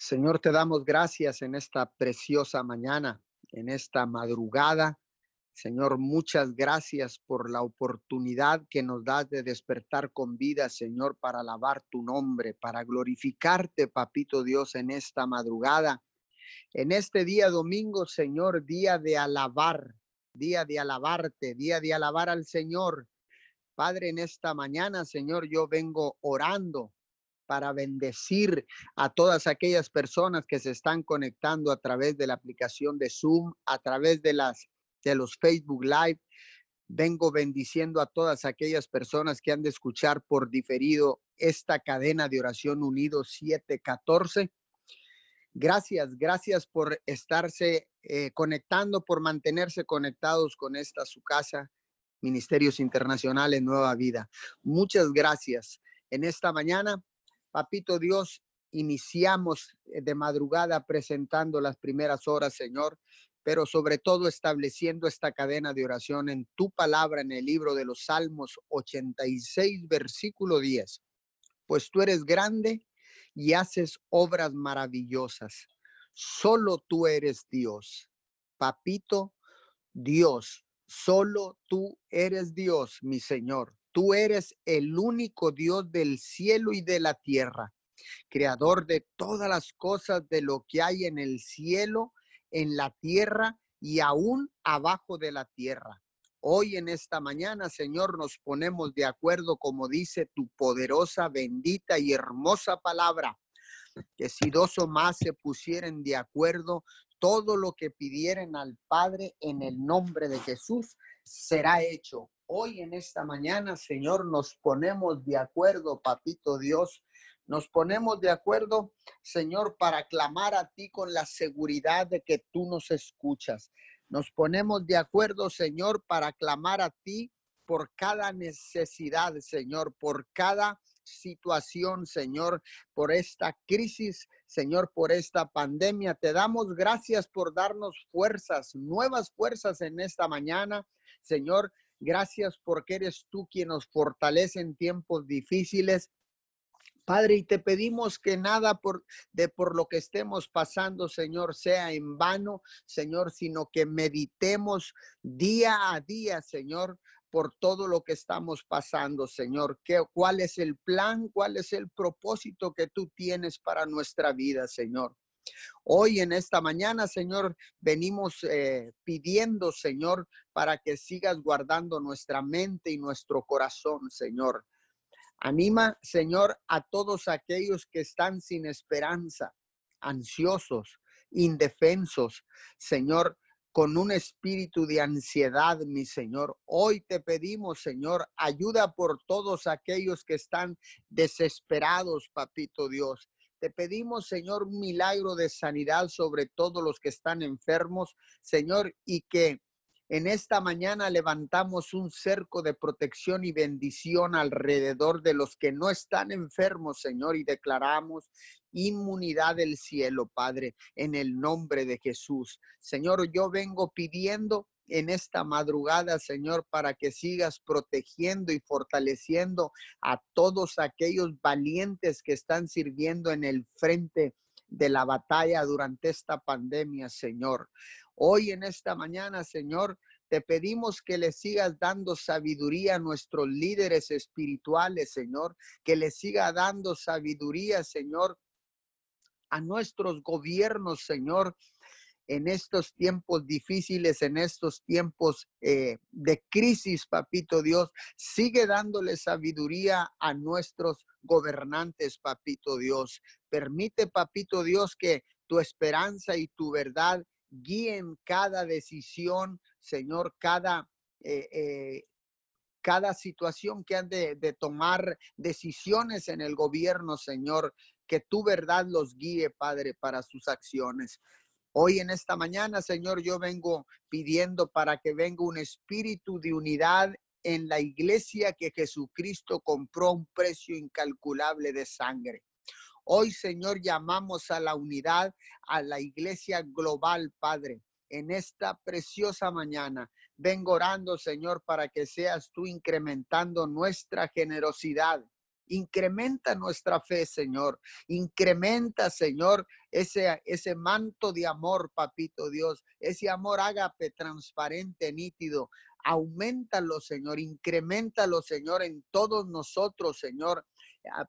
Señor, te damos gracias en esta preciosa mañana, en esta madrugada. Señor, muchas gracias por la oportunidad que nos das de despertar con vida, Señor, para alabar tu nombre, para glorificarte, Papito Dios, en esta madrugada. En este día domingo, Señor, día de alabar, día de alabarte, día de alabar al Señor. Padre, en esta mañana, Señor, yo vengo orando para bendecir a todas aquellas personas que se están conectando a través de la aplicación de Zoom, a través de las de los Facebook Live. Vengo bendiciendo a todas aquellas personas que han de escuchar por diferido esta cadena de oración unido 714. Gracias, gracias por estarse eh, conectando, por mantenerse conectados con esta su casa, Ministerios Internacionales Nueva Vida. Muchas gracias. En esta mañana Papito Dios, iniciamos eh, de madrugada presentando las primeras horas, Señor, pero sobre todo estableciendo esta cadena de oración en tu palabra en el libro de los Salmos 86, versículo 10. Pues tú eres grande y haces obras maravillosas. Solo tú eres Dios. Papito, Dios, solo tú eres Dios, mi Señor. Tú eres el único Dios del cielo y de la tierra, creador de todas las cosas de lo que hay en el cielo, en la tierra y aún abajo de la tierra. Hoy en esta mañana, Señor, nos ponemos de acuerdo, como dice tu poderosa, bendita y hermosa palabra, que si dos o más se pusieren de acuerdo, todo lo que pidieren al Padre en el nombre de Jesús será hecho hoy en esta mañana, Señor, nos ponemos de acuerdo, Papito Dios. Nos ponemos de acuerdo, Señor, para clamar a ti con la seguridad de que tú nos escuchas. Nos ponemos de acuerdo, Señor, para clamar a ti por cada necesidad, Señor, por cada situación, Señor, por esta crisis, Señor, por esta pandemia. Te damos gracias por darnos fuerzas, nuevas fuerzas en esta mañana, Señor. Gracias porque eres tú quien nos fortalece en tiempos difíciles. Padre, y te pedimos que nada por, de por lo que estemos pasando, Señor, sea en vano, Señor, sino que meditemos día a día, Señor, por todo lo que estamos pasando, Señor. ¿Qué, ¿Cuál es el plan? ¿Cuál es el propósito que tú tienes para nuestra vida, Señor? Hoy en esta mañana, Señor, venimos eh, pidiendo, Señor, para que sigas guardando nuestra mente y nuestro corazón, Señor. Anima, Señor, a todos aquellos que están sin esperanza, ansiosos, indefensos, Señor, con un espíritu de ansiedad, mi Señor. Hoy te pedimos, Señor, ayuda por todos aquellos que están desesperados, papito Dios. Te pedimos, Señor, un milagro de sanidad sobre todos los que están enfermos, Señor, y que en esta mañana levantamos un cerco de protección y bendición alrededor de los que no están enfermos, Señor, y declaramos inmunidad del cielo, Padre, en el nombre de Jesús. Señor, yo vengo pidiendo en esta madrugada, Señor, para que sigas protegiendo y fortaleciendo a todos aquellos valientes que están sirviendo en el frente de la batalla durante esta pandemia, Señor. Hoy en esta mañana, Señor, te pedimos que le sigas dando sabiduría a nuestros líderes espirituales, Señor, que le siga dando sabiduría, Señor, a nuestros gobiernos, Señor, en estos tiempos difíciles, en estos tiempos eh, de crisis, papito Dios, sigue dándole sabiduría a nuestros gobernantes, papito Dios. Permite, papito Dios, que tu esperanza y tu verdad guíen cada decisión, Señor, cada... Eh, eh, cada situación que han de, de tomar decisiones en el gobierno, Señor, que tu verdad los guíe, Padre, para sus acciones. Hoy en esta mañana, Señor, yo vengo pidiendo para que venga un espíritu de unidad en la iglesia que Jesucristo compró un precio incalculable de sangre. Hoy, Señor, llamamos a la unidad, a la iglesia global, Padre. En esta preciosa mañana, vengo orando, Señor, para que seas tú incrementando nuestra generosidad, Incrementa nuestra fe, Señor. Incrementa, Señor, ese, ese manto de amor, papito Dios. Ese amor ágape transparente, nítido. Aumentalo, Señor. Incrementalo, Señor, en todos nosotros, Señor,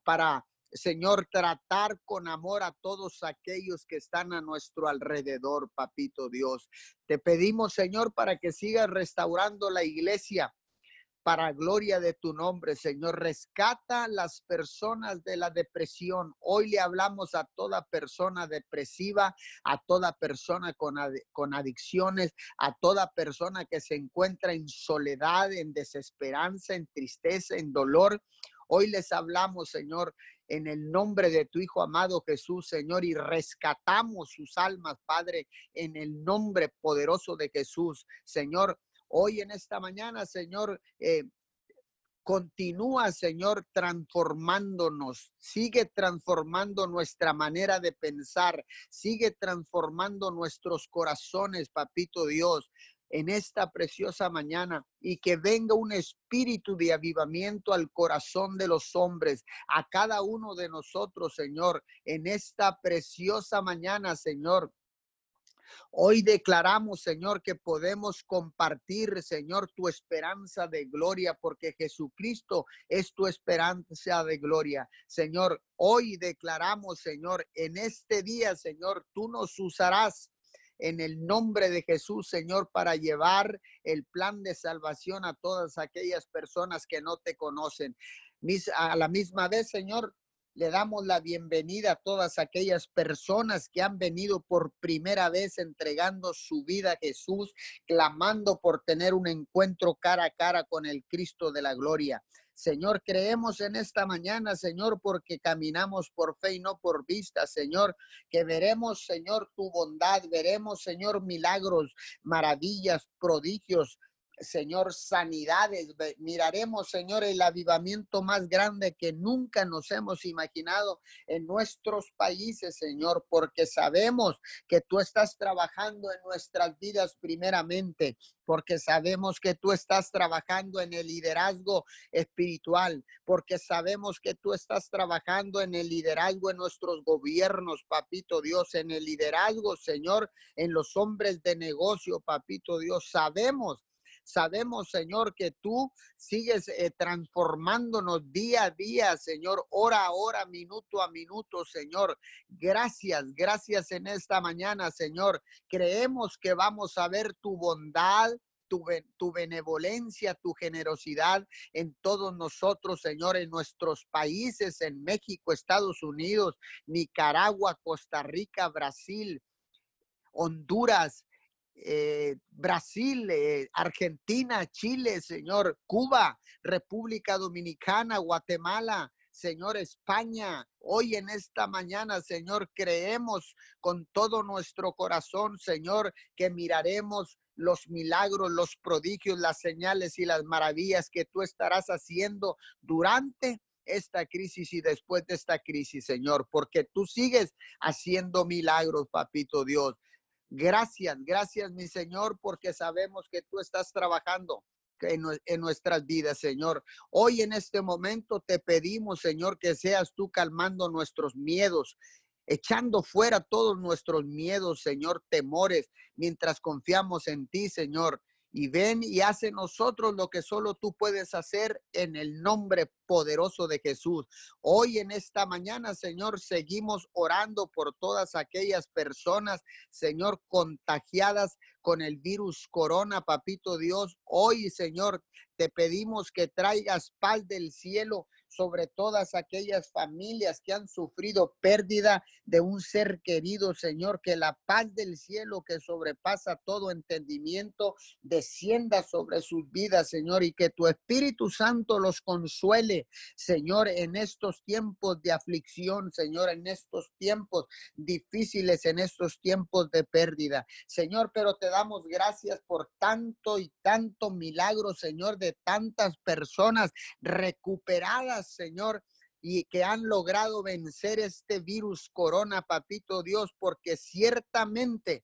para Señor, tratar con amor a todos aquellos que están a nuestro alrededor, papito Dios. Te pedimos, Señor, para que sigas restaurando la iglesia para gloria de tu nombre, Señor. Rescata las personas de la depresión. Hoy le hablamos a toda persona depresiva, a toda persona con, con adicciones, a toda persona que se encuentra en soledad, en desesperanza, en tristeza, en dolor. Hoy les hablamos, Señor, en el nombre de tu Hijo amado Jesús, Señor, y rescatamos sus almas, Padre, en el nombre poderoso de Jesús. Señor, hoy en esta mañana, Señor, eh, Continúa, Señor, transformándonos. Sigue transformando nuestra manera de pensar. Sigue transformando nuestros corazones, papito Dios en esta preciosa mañana y que venga un espíritu de avivamiento al corazón de los hombres, a cada uno de nosotros, Señor, en esta preciosa mañana, Señor. Hoy declaramos, Señor, que podemos compartir, Señor, tu esperanza de gloria, porque Jesucristo es tu esperanza de gloria. Señor, hoy declaramos, Señor, en este día, Señor, tú nos usarás en el nombre de Jesús, Señor, para llevar el plan de salvación a todas aquellas personas que no te conocen. A la misma vez, Señor, le damos la bienvenida a todas aquellas personas que han venido por primera vez entregando su vida a Jesús, clamando por tener un encuentro cara a cara con el Cristo de la gloria. Señor, creemos en esta mañana, Señor, porque caminamos por fe y no por vista, Señor, que veremos, Señor, tu bondad, veremos, Señor, milagros, maravillas, prodigios, Señor, sanidades. Miraremos, Señor, el avivamiento más grande que nunca nos hemos imaginado en nuestros países, Señor, porque sabemos que tú estás trabajando en nuestras vidas primeramente, porque sabemos que tú estás trabajando en el liderazgo espiritual, porque sabemos que tú estás trabajando en el liderazgo en nuestros gobiernos, papito Dios, en el liderazgo, Señor, en los hombres de negocio, papito Dios. Sabemos Sabemos, Señor, que tú sigues eh, transformándonos día a día, Señor, hora a hora, minuto a minuto, Señor. Gracias, gracias en esta mañana, Señor. Creemos que vamos a ver tu bondad, tu, tu, benevolencia, tu generosidad en todos nosotros, Señor, en nuestros países, en México, Estados Unidos, Nicaragua, Costa Rica, Brasil, Honduras, eh, Brasil, eh, Argentina, Chile, Señor, Cuba, República Dominicana, Guatemala, Señor, España. Hoy en esta mañana, Señor, creemos con todo nuestro corazón, Señor, que miraremos los milagros, los prodigios, las señales y las maravillas que tú estarás haciendo durante esta crisis y después de esta crisis, Señor, porque tú sigues haciendo milagros, papito Dios. Gracias, gracias mi Señor, porque sabemos que tú estás trabajando en, en, nuestras vidas, Señor. Hoy en este momento te pedimos, Señor, que seas tú calmando nuestros miedos, echando fuera todos nuestros miedos, Señor, temores, mientras confiamos en ti, Señor y ven y hace nosotros lo que solo tú puedes hacer en el nombre poderoso de Jesús. Hoy en esta mañana, Señor, seguimos orando por todas aquellas personas, Señor, contagiadas con el virus corona, papito Dios. Hoy, Señor, te pedimos que traigas paz del cielo sobre todas aquellas familias que han sufrido pérdida de un ser querido, Señor, que la paz del cielo que sobrepasa todo entendimiento descienda sobre sus vidas, Señor, y que tu Espíritu Santo los consuele, Señor, en estos tiempos de aflicción, Señor, en estos tiempos difíciles, en estos tiempos de pérdida. Señor, pero te damos gracias por tanto y tanto milagro, Señor, de tantas personas recuperadas Señor, y que han logrado vencer este virus corona, papito Dios, porque ciertamente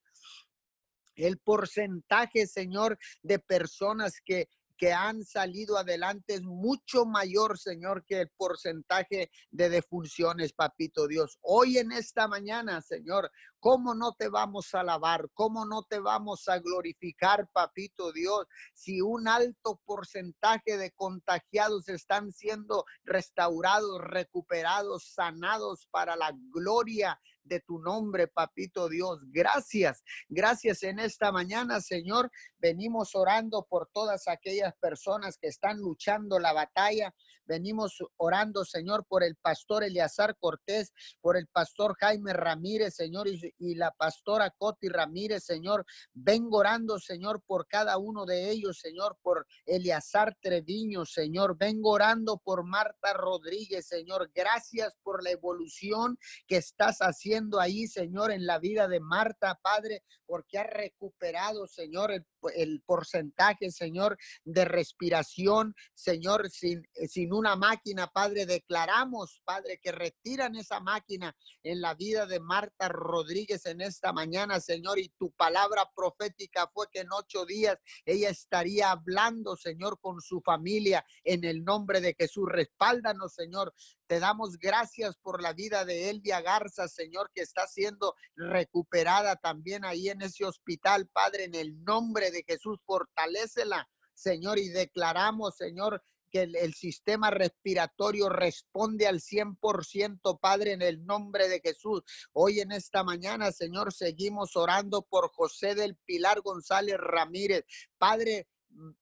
el porcentaje, Señor, de personas que que han salido adelante es mucho mayor, Señor, que el porcentaje de defunciones, papito Dios. Hoy en esta mañana, Señor, ¿cómo no te vamos a alabar? ¿Cómo no te vamos a glorificar, papito Dios? Si un alto porcentaje de contagiados están siendo restaurados, recuperados, sanados para la gloria de tu nombre, papito Dios. Gracias, gracias en esta mañana, Señor. Venimos orando por todas aquellas personas que están luchando la batalla. Venimos orando, Señor, por el pastor Eleazar Cortés, por el pastor Jaime Ramírez, Señor, y, la pastora Coti Ramírez, Señor. Vengo orando, Señor, por cada uno de ellos, Señor, por Eleazar Treviño, Señor. Vengo orando por Marta Rodríguez, Señor. Gracias por la evolución que estás haciendo ahí, Señor, en la vida de Marta, Padre, porque ha recuperado, Señor, el, porcentaje, Señor, de respiración, Señor, sin, sin una máquina, Padre. Declaramos, Padre, que retiran esa máquina en la vida de Marta Rodríguez en esta mañana, Señor, y tu palabra profética fue que en ocho días ella estaría hablando, Señor, con su familia en el nombre de Jesús. Respáldanos, Señor. Te damos gracias por la vida de Elvia Garza, Señor, que está siendo recuperada también ahí en ese hospital, Padre, en el nombre de Jesús, fortalecela, Señor, y declaramos, Señor, el, sistema respiratorio responde al 100%, Padre, en el nombre de Jesús. Hoy en esta mañana, Señor, seguimos orando por José del Pilar González Ramírez. Padre,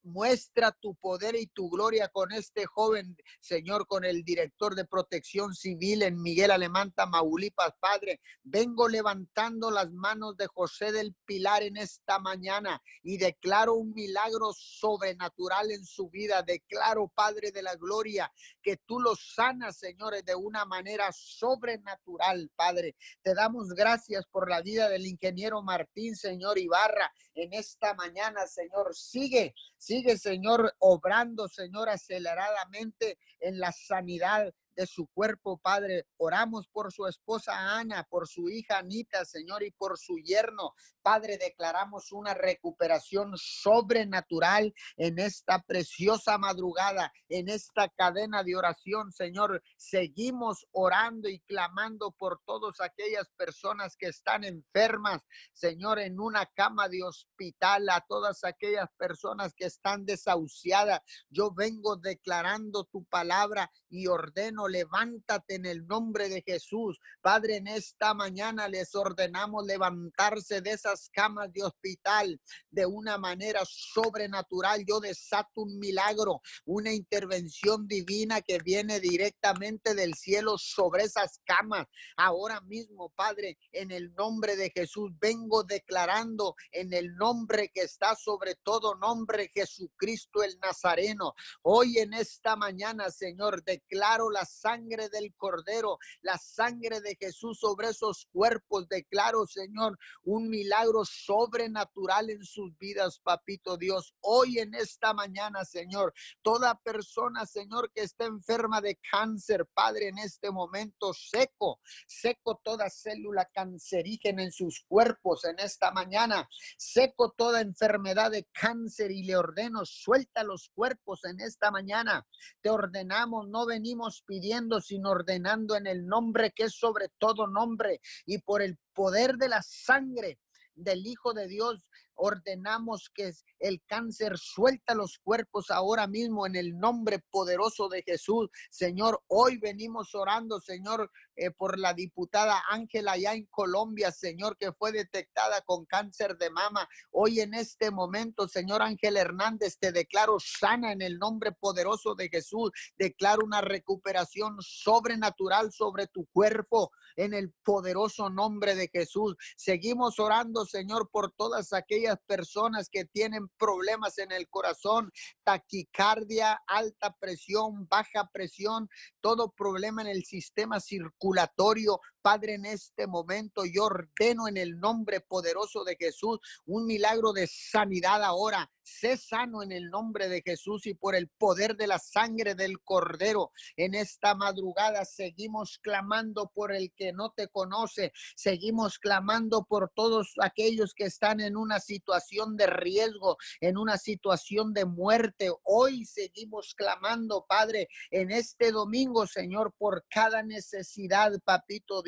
muestra tu poder y tu gloria con este joven, Señor, con el director de protección civil en Miguel Alemán, Tamaulipas, Padre. Vengo levantando las manos de José del Pilar en esta mañana y declaro un milagro sobrenatural en su vida. Declaro, Padre de la gloria, que tú lo sanas, señores, de una manera sobrenatural, Padre. Te damos gracias por la vida del ingeniero Martín, Señor Ibarra, en esta mañana, Señor. Sigue Sigue, Señor, obrando, Señor, aceleradamente en la sanidad de su cuerpo, Padre. Oramos por su esposa Ana, por su hija Anita, Señor, y por su yerno. Padre, declaramos una recuperación sobrenatural en esta preciosa madrugada, en esta cadena de oración, Señor. Seguimos orando y clamando por todas aquellas personas que están enfermas, Señor, en una cama de hospital, a todas aquellas personas que están desahuciadas. Yo vengo declarando tu palabra y ordeno, levántate en el nombre de Jesús. Padre, en esta mañana les ordenamos levantarse de esas camas de hospital de una manera sobrenatural. Yo desato un milagro, una intervención divina que viene directamente del cielo sobre esas camas. Ahora mismo, Padre, en el nombre de Jesús, vengo declarando en el nombre que está sobre todo nombre, Jesucristo el Nazareno. Hoy en esta mañana, Señor, de declaro la sangre del Cordero, la sangre de Jesús sobre esos cuerpos. Declaro, Señor, un milagro sobrenatural en sus vidas, papito Dios. Hoy en esta mañana, Señor, toda persona, Señor, que está enferma de cáncer, Padre, en este momento seco, seco toda célula cancerígena en sus cuerpos en esta mañana, seco toda enfermedad de cáncer y le ordeno, suelta los cuerpos en esta mañana. Te ordenamos, no venimos pidiendo, sino ordenando en el nombre que es sobre todo nombre y por el poder de la sangre del Hijo de Dios ordenamos que el cáncer suelta los cuerpos ahora mismo en el nombre poderoso de Jesús. Señor, hoy venimos orando, Señor, eh, por la diputada Ángela allá en Colombia, Señor, que fue detectada con cáncer de mama. Hoy en este momento, Señor Ángel Hernández, te declaro sana en el nombre poderoso de Jesús. Declaro una recuperación sobrenatural sobre tu cuerpo en el poderoso nombre de Jesús. Seguimos orando, Señor, por todas aquellas personas que tienen problemas en el corazón, taquicardia, alta presión, baja presión, todo problema en el sistema circulatorio, Padre, en este momento yo ordeno en el nombre poderoso de Jesús un milagro de sanidad ahora Sé sano en el nombre de Jesús y por el poder de la sangre del Cordero. En esta madrugada seguimos clamando por el que no te conoce. Seguimos clamando por todos aquellos que están en una situación de riesgo, en una situación de muerte. Hoy seguimos clamando, Padre, en este domingo, Señor, por cada necesidad, Papito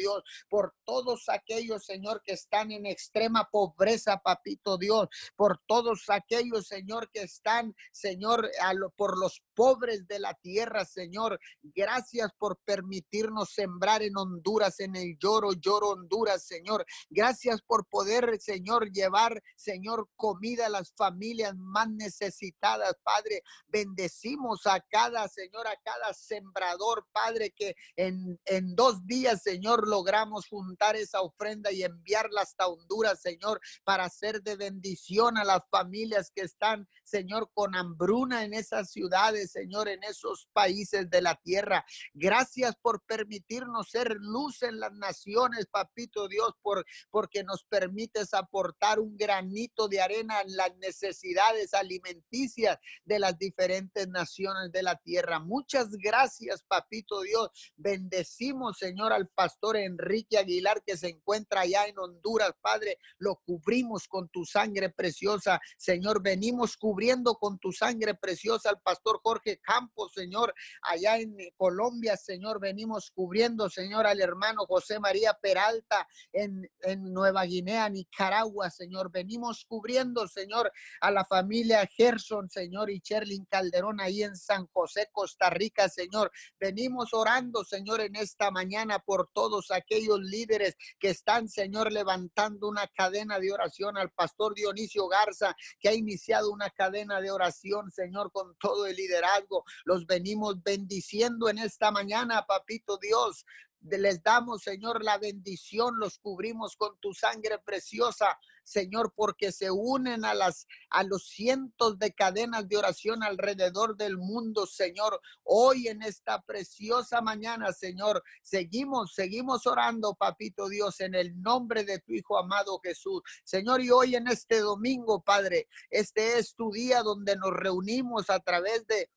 por todos aquellos, Señor, que están en extrema pobreza, Papito Dios, por todos aquellos Señor, que están, Señor, por los pobres de la tierra, Señor. Gracias por permitirnos sembrar en Honduras, en el lloro, lloro Honduras, Señor. Gracias por poder, Señor, llevar, Señor, comida a las familias más necesitadas, Padre. Bendecimos a cada, Señor, a cada sembrador, Padre, que en, en dos días, Señor, logramos juntar esa ofrenda y enviarla hasta Honduras, Señor, para hacer de bendición a las familias que están, Señor, con hambruna en esas ciudades, Señor, en esos países de la tierra. Gracias por permitirnos ser luz en las naciones, papito Dios, por, porque nos permites aportar un granito de arena en las necesidades alimenticias de las diferentes naciones de la tierra. Muchas gracias, papito Dios. Bendecimos, Señor, al pastor Enrique Aguilar que se encuentra allá en Honduras, Padre. Lo cubrimos con tu sangre preciosa. Señor, venimos cubriendo con tu sangre preciosa al pastor Jorge Campos, Señor, allá en Colombia, Señor, venimos cubriendo, Señor, al hermano José María Peralta en, en Nueva Guinea, Nicaragua, Señor, venimos cubriendo, Señor, a la familia Gerson, Señor, y Cherlin Calderón ahí en San José, Costa Rica, Señor, venimos orando, Señor, en esta mañana por todos aquellos líderes que están, Señor, levantando una cadena de oración al pastor Dionisio Garza, que ha iniciado una cadena de oración, Señor, con todo el liderazgo. Los venimos bendiciendo en esta mañana, papito Dios. Les damos, Señor, la bendición, los cubrimos con tu sangre preciosa, Señor, porque se unen a las a los cientos de cadenas de oración alrededor del mundo, Señor. Hoy en esta preciosa mañana, Señor, seguimos, seguimos orando, papito Dios, en el nombre de tu Hijo amado Jesús. Señor, y hoy en este domingo, Padre, este es tu día donde nos reunimos a través de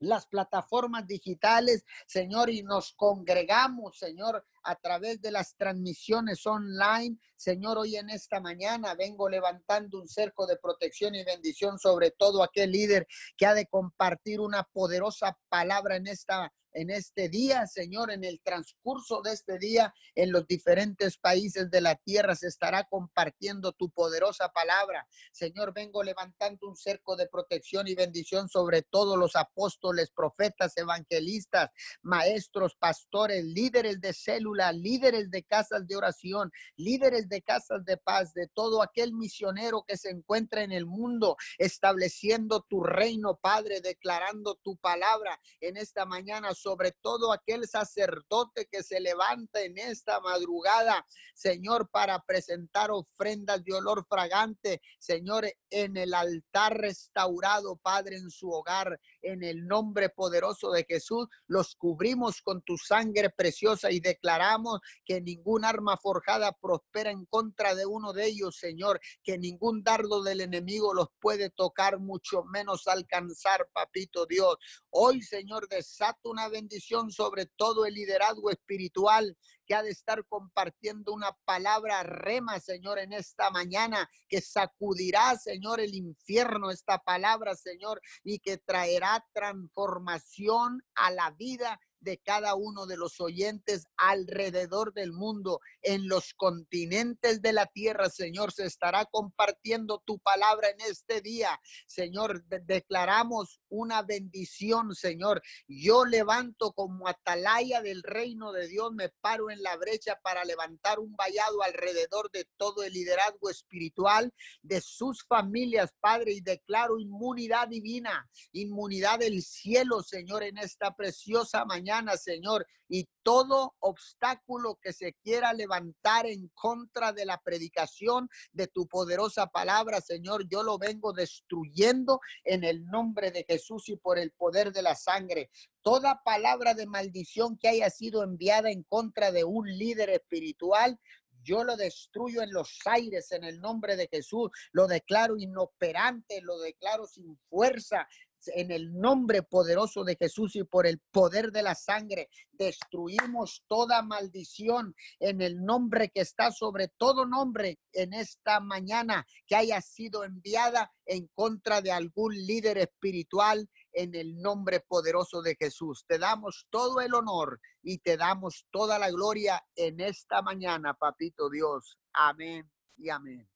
las plataformas digitales, Señor, y nos congregamos, Señor, a través de las transmisiones online. Señor, hoy en esta mañana vengo levantando un cerco de protección y bendición sobre todo aquel líder que ha de compartir una poderosa palabra en esta en este día, Señor, en el transcurso de este día, en los diferentes países de la tierra se estará compartiendo tu poderosa palabra. Señor, vengo levantando un cerco de protección y bendición sobre todos los apóstoles, profetas, evangelistas, maestros, pastores, líderes de célula, líderes de casas de oración, líderes de casas de paz, de todo aquel misionero que se encuentra en el mundo, estableciendo tu reino, Padre, declarando tu palabra en esta mañana sobre todo aquel sacerdote que se levanta en esta madrugada, Señor, para presentar ofrendas de olor fragante, Señor, en el altar restaurado, Padre, en su hogar, en el nombre poderoso de Jesús, los cubrimos con tu sangre preciosa y declaramos que ningún arma forjada prospera en contra de uno de ellos, Señor, que ningún dardo del enemigo los puede tocar, mucho menos alcanzar, papito Dios. Hoy, Señor, desata una bendición sobre todo el liderazgo espiritual que ha de estar compartiendo una palabra rema, Señor, en esta mañana, que sacudirá, Señor, el infierno, esta palabra, Señor, y que traerá transformación a la vida de cada uno de los oyentes alrededor del mundo, en los continentes de la tierra, Señor, se estará compartiendo tu palabra en este día. Señor, declaramos una bendición, Señor. Yo levanto como atalaya del reino de Dios, me paro en la brecha para levantar un vallado alrededor de todo el liderazgo espiritual de sus familias, Padre, y declaro inmunidad divina, inmunidad del cielo, Señor, en esta preciosa mañana Señor, y todo obstáculo que se quiera levantar en contra de la predicación de tu poderosa palabra, Señor, yo lo vengo destruyendo en el nombre de Jesús y por el poder de la sangre. Toda palabra de maldición que haya sido enviada en contra de un líder espiritual, yo lo destruyo en los aires en el nombre de Jesús. Lo declaro inoperante, lo declaro sin fuerza, en el nombre poderoso de Jesús y por el poder de la sangre, destruimos toda maldición en el nombre que está sobre todo nombre en esta mañana que haya sido enviada en contra de algún líder espiritual en el nombre poderoso de Jesús. Te damos todo el honor y te damos toda la gloria en esta mañana, papito Dios. Amén y amén.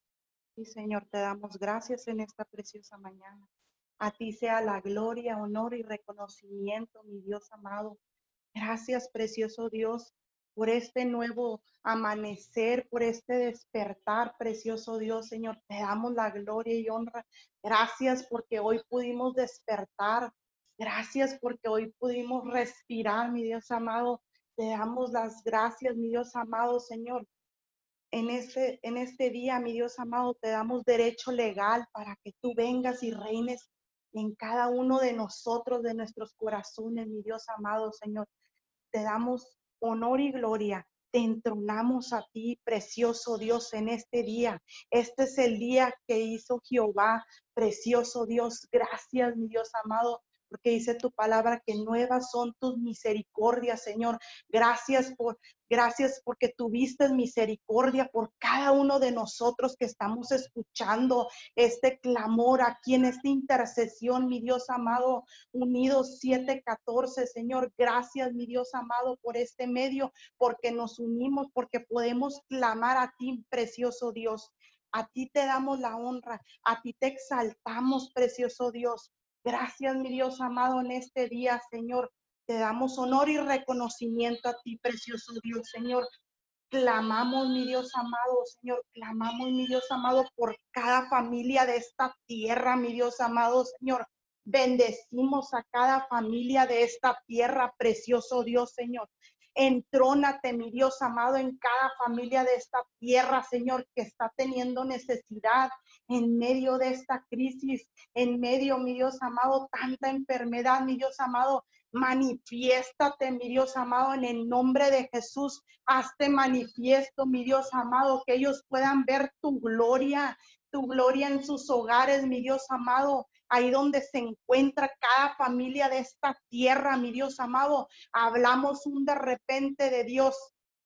Y Señor, te damos gracias en esta preciosa mañana. A ti sea la gloria, honor y reconocimiento, mi Dios amado. Gracias, precioso Dios, por este nuevo amanecer, por este despertar, precioso Dios, Señor. Te damos la gloria y honra. Gracias porque hoy pudimos despertar. Gracias porque hoy pudimos respirar, mi Dios amado. Te damos las gracias, mi Dios amado, Señor. En este, en este día, mi Dios amado, te damos derecho legal para que tú vengas y reines en cada uno de nosotros, de nuestros corazones, mi Dios amado Señor. Te damos honor y gloria. Te entronamos a ti, precioso Dios, en este día. Este es el día que hizo Jehová, precioso Dios. Gracias, mi Dios amado, porque dice tu palabra que nuevas son tus misericordias, Señor. Gracias por gracias porque tuviste misericordia por cada uno de nosotros que estamos escuchando este clamor aquí en esta intercesión, mi Dios amado, unidos 714, Señor. Gracias, mi Dios amado, por este medio, porque nos unimos, porque podemos clamar a ti, precioso Dios. A ti te damos la honra, a ti te exaltamos, precioso Dios. Gracias, mi Dios amado, en este día, Señor. Te damos honor y reconocimiento a ti, precioso Dios, Señor. Clamamos, mi Dios amado, Señor, clamamos, mi Dios amado, por cada familia de esta tierra, mi Dios amado, Señor. Bendecimos a cada familia de esta tierra, precioso Dios, Señor. Entrónate, mi Dios amado, en cada familia de esta tierra, Señor, que está teniendo necesidad en medio de esta crisis, en medio, mi Dios amado, tanta enfermedad, mi Dios amado. Manifiéstate, mi Dios amado, en el nombre de Jesús. Hazte manifiesto, mi Dios amado, que ellos puedan ver tu gloria, tu gloria en sus hogares, mi Dios amado ahí donde se encuentra cada familia de esta tierra, mi Dios amado. Hablamos un de repente de Dios,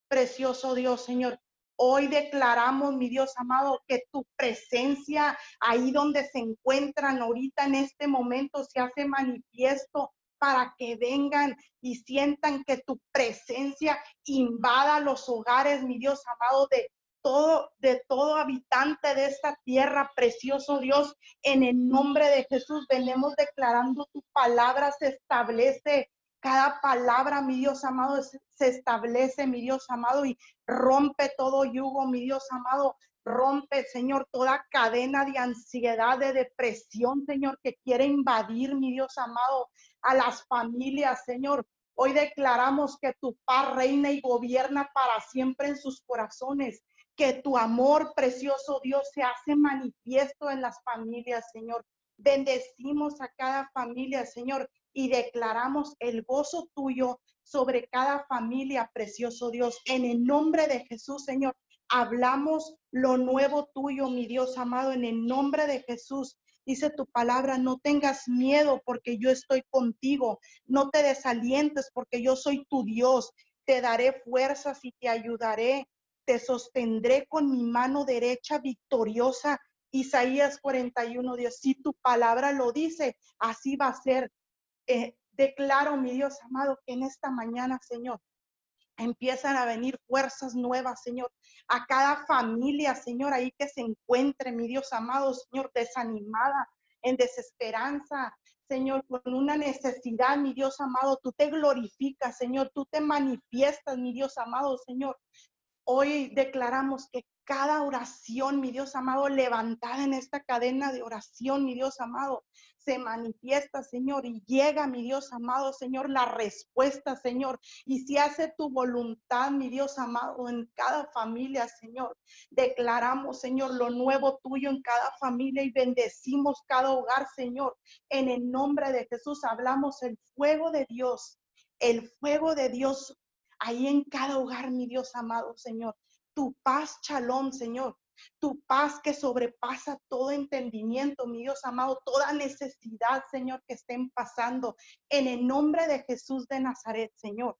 precioso Dios, Señor. Hoy declaramos, mi Dios amado, que tu presencia ahí donde se encuentran ahorita en este momento se hace manifiesto para que vengan y sientan que tu presencia invada los hogares, mi Dios amado, de todo, de todo habitante de esta tierra, precioso Dios, en el nombre de Jesús venimos declarando tu palabra se establece. Cada palabra, mi Dios amado, se establece, mi Dios amado, y rompe todo yugo, mi Dios amado. Rompe, Señor, toda cadena de ansiedad, de depresión, Señor, que quiere invadir, mi Dios amado, a las familias, Señor. Hoy declaramos que tu paz reina y gobierna para siempre en sus corazones que tu amor precioso Dios se hace manifiesto en las familias, Señor. Bendecimos a cada familia, Señor, y declaramos el gozo tuyo sobre cada familia, precioso Dios. En el nombre de Jesús, Señor, hablamos lo nuevo tuyo, mi Dios amado, en el nombre de Jesús. Dice tu palabra, no tengas miedo porque yo estoy contigo, no te desalientes porque yo soy tu Dios, te daré fuerzas y te ayudaré te sostendré con mi mano derecha victoriosa. Isaías 41, Dios, si tu palabra lo dice, así va a ser. Eh, declaro, mi Dios amado, que en esta mañana, Señor, empiezan a venir fuerzas nuevas, Señor, a cada familia, Señor, ahí que se encuentre, mi Dios amado, Señor, desanimada, en desesperanza, Señor, con una necesidad, mi Dios amado, tú te glorificas, Señor, tú te manifiestas, mi Dios amado, Señor. Hoy declaramos que cada oración, mi Dios amado, levantada en esta cadena de oración, mi Dios amado, se manifiesta, Señor, y llega, mi Dios amado, Señor, la respuesta, Señor. Y si hace tu voluntad, mi Dios amado, en cada familia, Señor, declaramos, Señor, lo nuevo tuyo en cada familia y bendecimos cada hogar, Señor. En el nombre de Jesús hablamos el fuego de Dios, el fuego de Dios ahí en cada hogar, mi Dios amado, Señor tu paz, shalom, Señor. Tu paz que sobrepasa todo entendimiento, mi Dios amado, toda necesidad, Señor, que estén pasando. En el nombre de Jesús de Nazaret, Señor.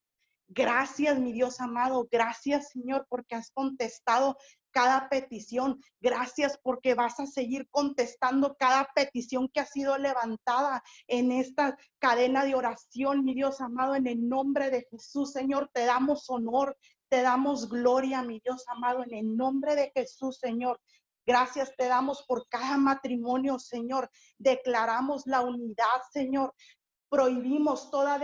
Gracias, mi Dios amado. Gracias, Señor, porque has contestado cada petición. Gracias porque vas a seguir contestando cada petición que ha sido levantada en esta cadena de oración, mi Dios amado, en el nombre de Jesús, Señor. Te damos honor, te damos gloria, mi Dios amado, en el nombre de Jesús, Señor. Gracias te damos por cada matrimonio, Señor. Declaramos la unidad, Señor. Prohibimos toda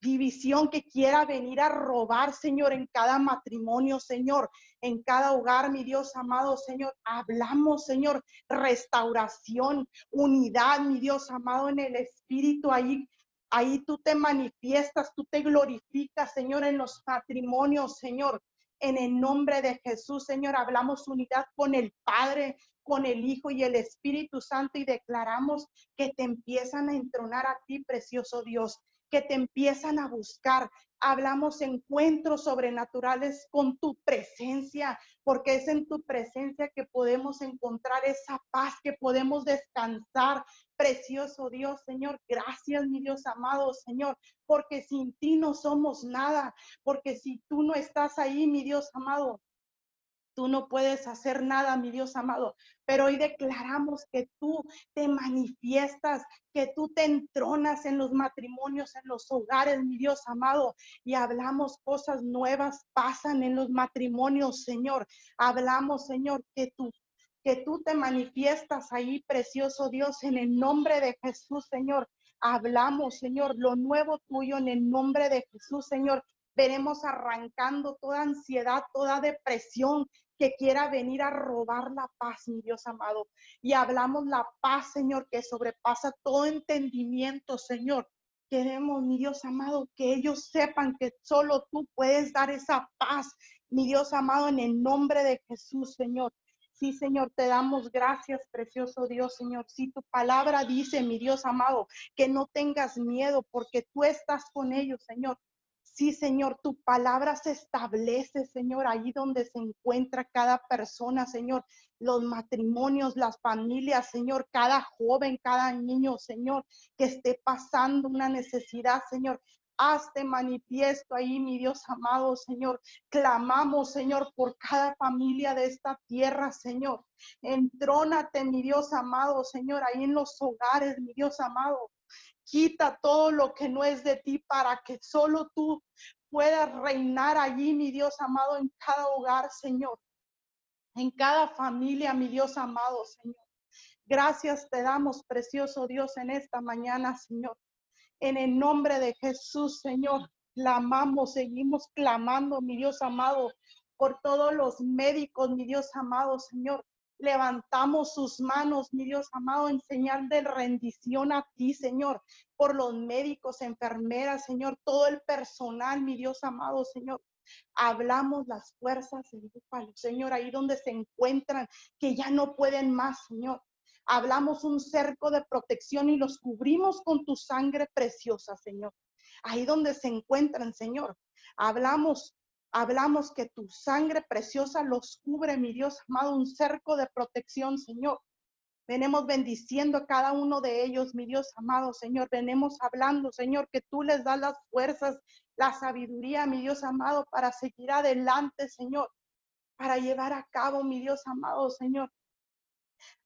división que quiera venir a robar, Señor, en cada matrimonio, Señor, en cada hogar, mi Dios amado, Señor. Hablamos, Señor, restauración, unidad, mi Dios amado, en el Espíritu ahí Ahí tú te manifiestas, tú te glorificas, Señor, en los matrimonios, Señor. En el nombre de Jesús, Señor, hablamos unidad con el Padre, con el Hijo y el Espíritu Santo y declaramos que te empiezan a entronar a ti, precioso Dios, que te empiezan a buscar, hablamos encuentros sobrenaturales con tu presencia, porque es en tu presencia que podemos encontrar esa paz, que podemos descansar. Precioso Dios, Señor, gracias, mi Dios amado, Señor, porque sin ti no somos nada, porque si tú no estás ahí, mi Dios amado, Tú no puedes hacer nada, mi Dios amado, pero hoy declaramos que tú te manifiestas, que tú te entronas en los matrimonios, en los hogares, mi Dios amado, y hablamos cosas nuevas, pasan en los matrimonios, Señor. Hablamos, Señor, que tú que tú te manifiestas ahí, precioso Dios, en el nombre de Jesús, Señor. Hablamos, Señor, lo nuevo tuyo en el nombre de Jesús, Señor veremos arrancando toda ansiedad, toda depresión que quiera venir a robar la paz, mi Dios amado. Y hablamos la paz, Señor, que sobrepasa todo entendimiento, Señor. Queremos, mi Dios amado, que ellos sepan que solo tú puedes dar esa paz, mi Dios amado, en el nombre de Jesús, Señor. Sí, Señor, te damos gracias, precioso Dios, Señor. Si tu palabra dice, mi Dios amado, que no tengas miedo porque tú estás con ellos, Señor. Sí, Señor, tu palabra se establece, Señor, ahí donde se encuentra cada persona, Señor, los matrimonios, las familias, Señor, cada joven, cada niño, Señor, que esté pasando una necesidad, Señor. Hazte manifiesto ahí, mi Dios amado, Señor. Clamamos, Señor, por cada familia de esta tierra, Señor. Entrónate, mi Dios amado, Señor, ahí en los hogares, mi Dios amado. Quita todo lo que no es de ti para que solo tú puedas reinar allí, mi Dios amado, en cada hogar, Señor. En cada familia, mi Dios amado, Señor. Gracias te damos, precioso Dios, en esta mañana, Señor. En el nombre de Jesús, Señor, clamamos, seguimos clamando, mi Dios amado, por todos los médicos, mi Dios amado, Señor, levantamos sus manos, mi Dios amado, en señal de rendición a ti, Señor, por los médicos, enfermeras, Señor, todo el personal, mi Dios amado, Señor. Hablamos las fuerzas Señor, ahí donde se encuentran, que ya no pueden más, Señor. Hablamos un cerco de protección y los cubrimos con tu sangre preciosa, Señor. Ahí donde se encuentran, Señor. Hablamos Hablamos que tu sangre preciosa los cubre, mi Dios amado, un cerco de protección, Señor. Venemos bendiciendo a cada uno de ellos, mi Dios amado, Señor. Venemos hablando, Señor, que tú les das las fuerzas, la sabiduría, mi Dios amado, para seguir adelante, Señor. Para llevar a cabo, mi Dios amado, Señor.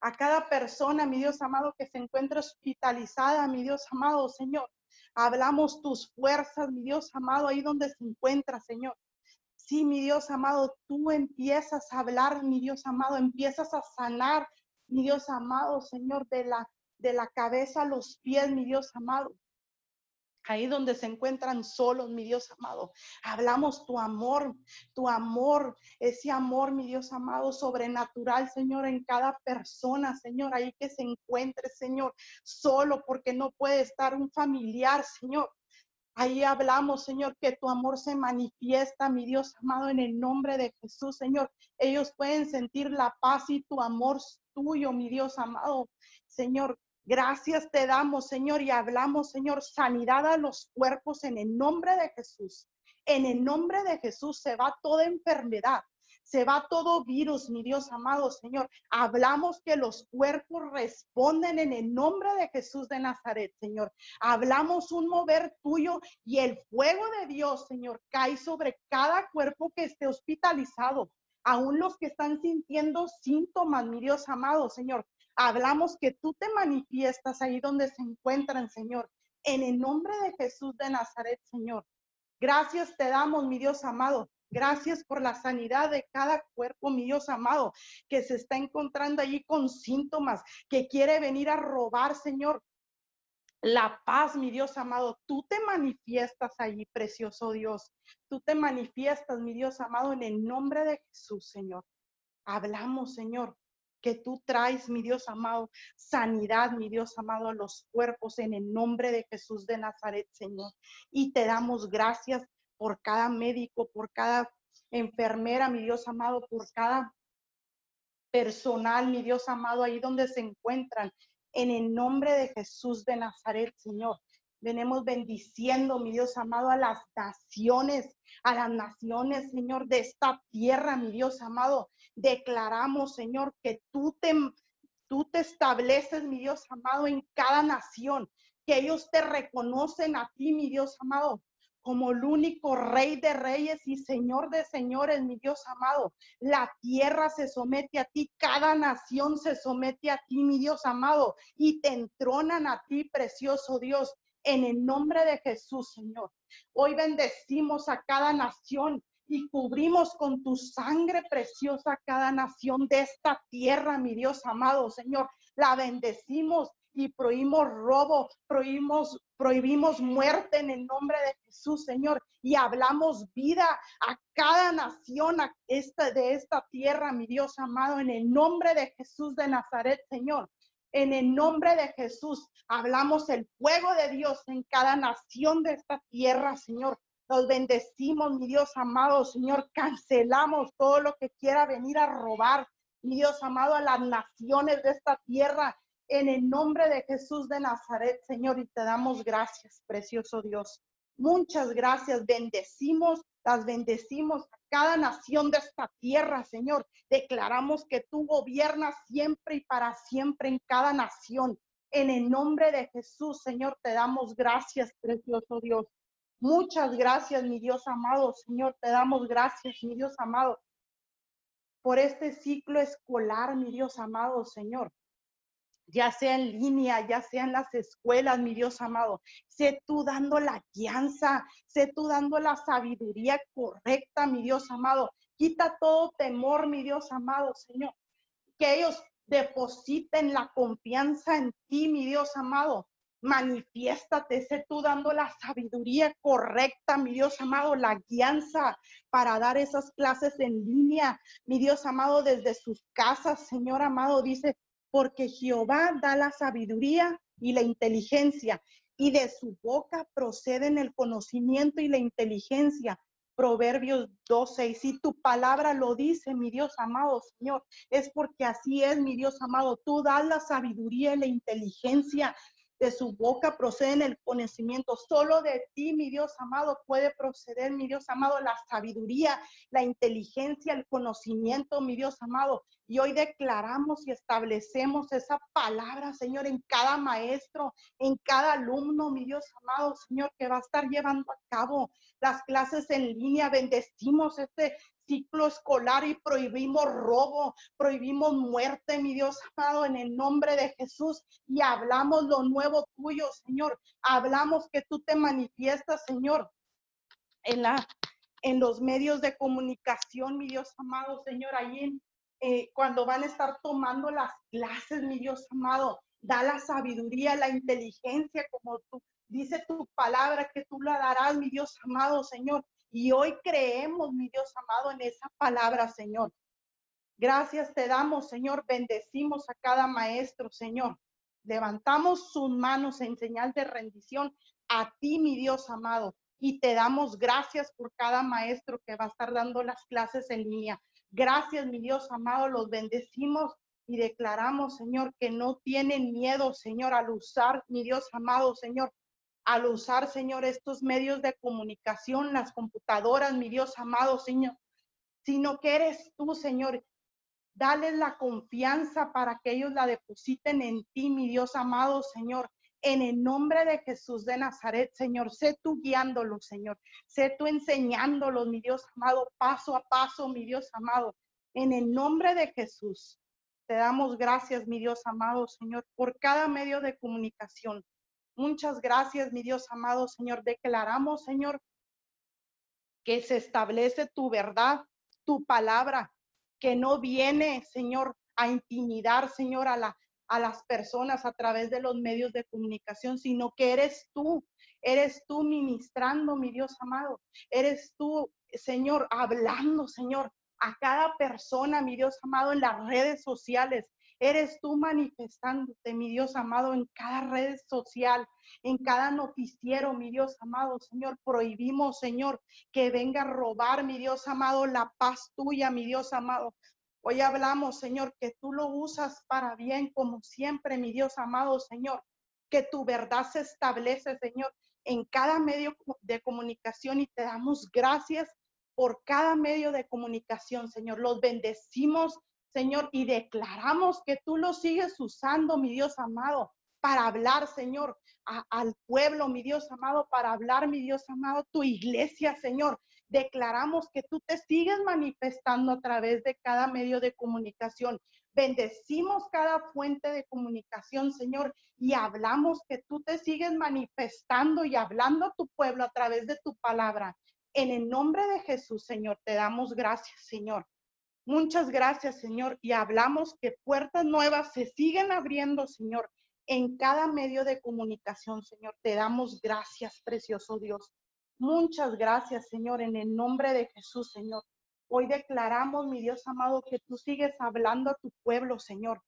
A cada persona, mi Dios amado, que se encuentra hospitalizada, mi Dios amado, Señor. Hablamos tus fuerzas, mi Dios amado, ahí donde se encuentra, Señor. Sí, mi Dios amado, tú empiezas a hablar, mi Dios amado, empiezas a sanar, mi Dios amado, Señor, de la, de la cabeza a los pies, mi Dios amado. ahí donde se encuentran solos, mi Dios amado. Hablamos tu amor, tu amor, ese amor, mi Dios amado, sobrenatural, Señor, en cada persona, Señor, ahí que se encuentre, Señor, solo porque no puede estar un familiar, Señor. Ahí hablamos, Señor, que tu amor se manifiesta, mi Dios amado, en el nombre de Jesús, Señor. Ellos pueden sentir la paz y tu amor tuyo, mi Dios amado. Señor, Gracias te damos, Señor, y hablamos, Señor, sanidad a los cuerpos en el nombre de Jesús. En el nombre de Jesús se va toda enfermedad, se va todo virus, mi Dios amado, Señor. Hablamos que los cuerpos responden en el nombre de Jesús de Nazaret, Señor. Hablamos un mover tuyo y el fuego de Dios, Señor, cae sobre cada cuerpo que esté hospitalizado. Aún los que están sintiendo síntomas, mi Dios amado, Señor, Hablamos que tú te manifiestas ahí donde se encuentran, Señor. En el nombre de Jesús de Nazaret, Señor. Gracias te damos, mi Dios amado. Gracias por la sanidad de cada cuerpo, mi Dios amado, que se está encontrando allí con síntomas, que quiere venir a robar, Señor. La paz, mi Dios amado, tú te manifiestas allí, precioso Dios. Tú te manifiestas, mi Dios amado, en el nombre de Jesús, Señor. Hablamos, Señor, que tú traes, mi Dios amado, sanidad, mi Dios amado, a los cuerpos en el nombre de Jesús de Nazaret, Señor. Y te damos gracias por cada médico, por cada enfermera, mi Dios amado, por cada personal, mi Dios amado, ahí donde se encuentran. En el nombre de Jesús de Nazaret, Señor. Venimos bendiciendo, mi Dios amado, a las naciones, a las naciones, Señor, de esta tierra, mi Dios amado. Declaramos, Señor, que tú te, tú te estableces, mi Dios amado, en cada nación, que ellos te reconocen a ti, mi Dios amado, como el único rey de reyes y señor de señores, mi Dios amado. La tierra se somete a ti, cada nación se somete a ti, mi Dios amado, y te entronan a ti, precioso Dios en el nombre de Jesús, Señor. Hoy bendecimos a cada nación y cubrimos con tu sangre preciosa cada nación de esta tierra, mi Dios amado, Señor. La bendecimos y prohibimos robo, prohibimos, prohibimos muerte en el nombre de Jesús, Señor, y hablamos vida a cada nación de esta tierra, mi Dios amado, en el nombre de Jesús de Nazaret, Señor. En el nombre de Jesús, hablamos el fuego de Dios en cada nación de esta tierra, Señor. Los bendecimos, mi Dios amado, Señor. Cancelamos todo lo que quiera venir a robar, mi Dios amado, a las naciones de esta tierra. En el nombre de Jesús de Nazaret, Señor, y te damos gracias, precioso Dios. Muchas gracias. Bendecimos, las bendecimos a cada nación de esta tierra, Señor. Declaramos que tú gobiernas siempre y para siempre en cada nación. En el nombre de Jesús, Señor, te damos gracias, precioso Dios. Muchas gracias, mi Dios amado, Señor, te damos gracias, mi Dios amado, por este ciclo escolar, mi Dios amado, Señor ya sea en línea, ya sea en las escuelas, mi Dios amado. Sé tú dando la guianza, sé tú dando la sabiduría correcta, mi Dios amado. Quita todo temor, mi Dios amado, Señor. Que ellos depositen la confianza en ti, mi Dios amado. Manifiéstate, sé tú dando la sabiduría correcta, mi Dios amado, la guianza para dar esas clases en línea, mi Dios amado, desde sus casas, Señor amado, dice, porque Jehová da la sabiduría y la inteligencia, y de su boca proceden el conocimiento y la inteligencia. Proverbios 12, y si tu palabra lo dice, mi Dios amado Señor, es porque así es, mi Dios amado. Tú das la sabiduría y la inteligencia de su boca proceden el conocimiento. Solo de ti, mi Dios amado, puede proceder, mi Dios amado, la sabiduría, la inteligencia, el conocimiento, mi Dios amado. Y hoy declaramos y establecemos esa palabra, Señor, en cada maestro, en cada alumno, mi Dios amado, Señor, que va a estar llevando a cabo las clases en línea. Bendecimos este ciclo escolar y prohibimos robo, prohibimos muerte, mi Dios amado, en el nombre de Jesús y hablamos lo nuevo tuyo, Señor. Hablamos que tú te manifiestas, Señor, en la en los medios de comunicación, mi Dios amado, Señor, allí eh, cuando van a estar tomando las clases, mi Dios amado, da la sabiduría, la inteligencia, como tú, Dice tu palabra que tú la darás, mi Dios amado, Señor. Y hoy creemos, mi Dios amado, en esa palabra, Señor. Gracias te damos, Señor. Bendecimos a cada maestro, Señor. Levantamos sus manos en señal de rendición a ti, mi Dios amado. Y te damos gracias por cada maestro que va a estar dando las clases en línea. Gracias, mi Dios amado. Los bendecimos y declaramos, Señor, que no tienen miedo, Señor, al usar, mi Dios amado, Señor, al usar, Señor, estos medios de comunicación, las computadoras, mi Dios amado, Señor, sino que eres tú, Señor, Dale la confianza para que ellos la depositen en ti, mi Dios amado Señor. En el nombre de Jesús de Nazaret, Señor, sé tú guiándolos, Señor. Sé tú enseñándolos, mi Dios amado, paso a paso, mi Dios amado. En el nombre de Jesús, te damos gracias, mi Dios amado, Señor, por cada medio de comunicación. Muchas gracias, mi Dios amado, Señor. Declaramos, Señor, que se establece tu verdad, tu palabra, que no viene, Señor, a intimidar, Señor, a, la, a las personas a través de los medios de comunicación, sino que eres tú, eres tú ministrando, mi Dios amado, eres tú, Señor, hablando, Señor, a cada persona, mi Dios amado, en las redes sociales. Eres tú manifestándote, mi Dios amado, en cada red social, en cada noticiero, mi Dios amado, Señor. Prohibimos, Señor, que venga a robar, mi Dios amado, la paz tuya, mi Dios amado. Hoy hablamos, Señor, que tú lo usas para bien, como siempre, mi Dios amado, Señor. Que tu verdad se establece, Señor, en cada medio de comunicación y te damos gracias por cada medio de comunicación, Señor. Los bendecimos, Señor, y declaramos que tú lo sigues usando, mi Dios amado, para hablar, Señor, al pueblo, mi Dios amado, para hablar, mi Dios amado, tu iglesia, Señor. Declaramos que tú te sigues manifestando a través de cada medio de comunicación. Bendecimos cada fuente de comunicación, Señor, y hablamos que tú te sigues manifestando y hablando a tu pueblo a través de tu palabra. En el nombre de Jesús, Señor, te damos gracias, Señor. Muchas gracias, Señor. Y hablamos que puertas nuevas se siguen abriendo, Señor, en cada medio de comunicación, Señor. Te damos gracias, precioso Dios. Muchas gracias, Señor, en el nombre de Jesús, Señor. Hoy declaramos, mi Dios amado, que tú sigues hablando a tu pueblo, Señor.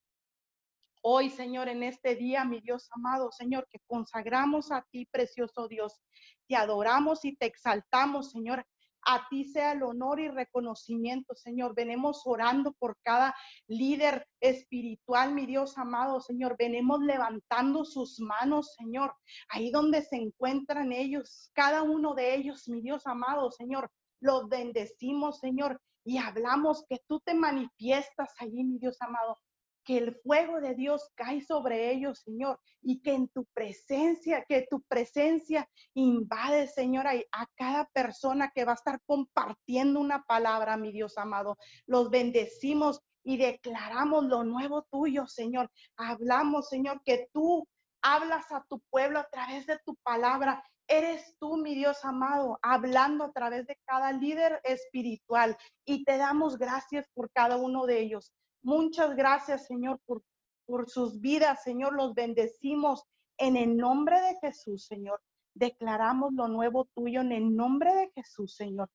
Hoy, Señor, en este día, mi Dios amado, Señor, que consagramos a ti, precioso Dios. Te adoramos y te exaltamos, Señor. A ti sea el honor y reconocimiento, Señor. Venemos orando por cada líder espiritual, mi Dios amado, Señor. Venemos levantando sus manos, Señor. Ahí donde se encuentran ellos, cada uno de ellos, mi Dios amado, Señor. Los bendecimos, Señor. Y hablamos que tú te manifiestas allí, mi Dios amado que el fuego de Dios cae sobre ellos, Señor, y que en tu presencia, que tu presencia invade, Señor, a, a, cada persona que va a estar compartiendo una palabra, mi Dios amado. Los bendecimos y declaramos lo nuevo tuyo, Señor. Hablamos, Señor, que tú hablas a tu pueblo a través de tu palabra. Eres tú, mi Dios amado, hablando a través de cada líder espiritual y te damos gracias por cada uno de ellos. Muchas gracias, Señor, por, sus vidas, Señor. Los bendecimos en el nombre de Jesús, Señor. Declaramos lo nuevo tuyo en el nombre de Jesús, Señor.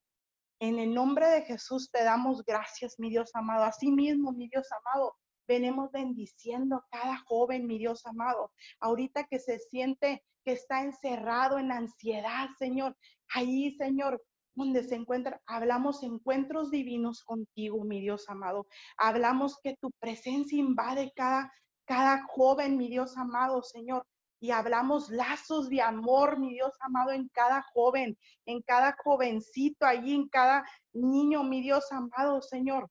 En el nombre de Jesús te damos gracias, mi Dios amado. Asimismo, mi Dios amado, venimos bendiciendo a cada joven, mi Dios amado. Ahorita que se siente que está encerrado en ansiedad, Señor. Ahí, Señor, donde se encuentra, hablamos encuentros divinos contigo, mi Dios amado. Hablamos que tu presencia invade cada, cada joven, mi Dios amado, Señor. Y hablamos lazos de amor, mi Dios amado, en cada joven, en cada jovencito, allí en cada niño, mi Dios amado, Señor,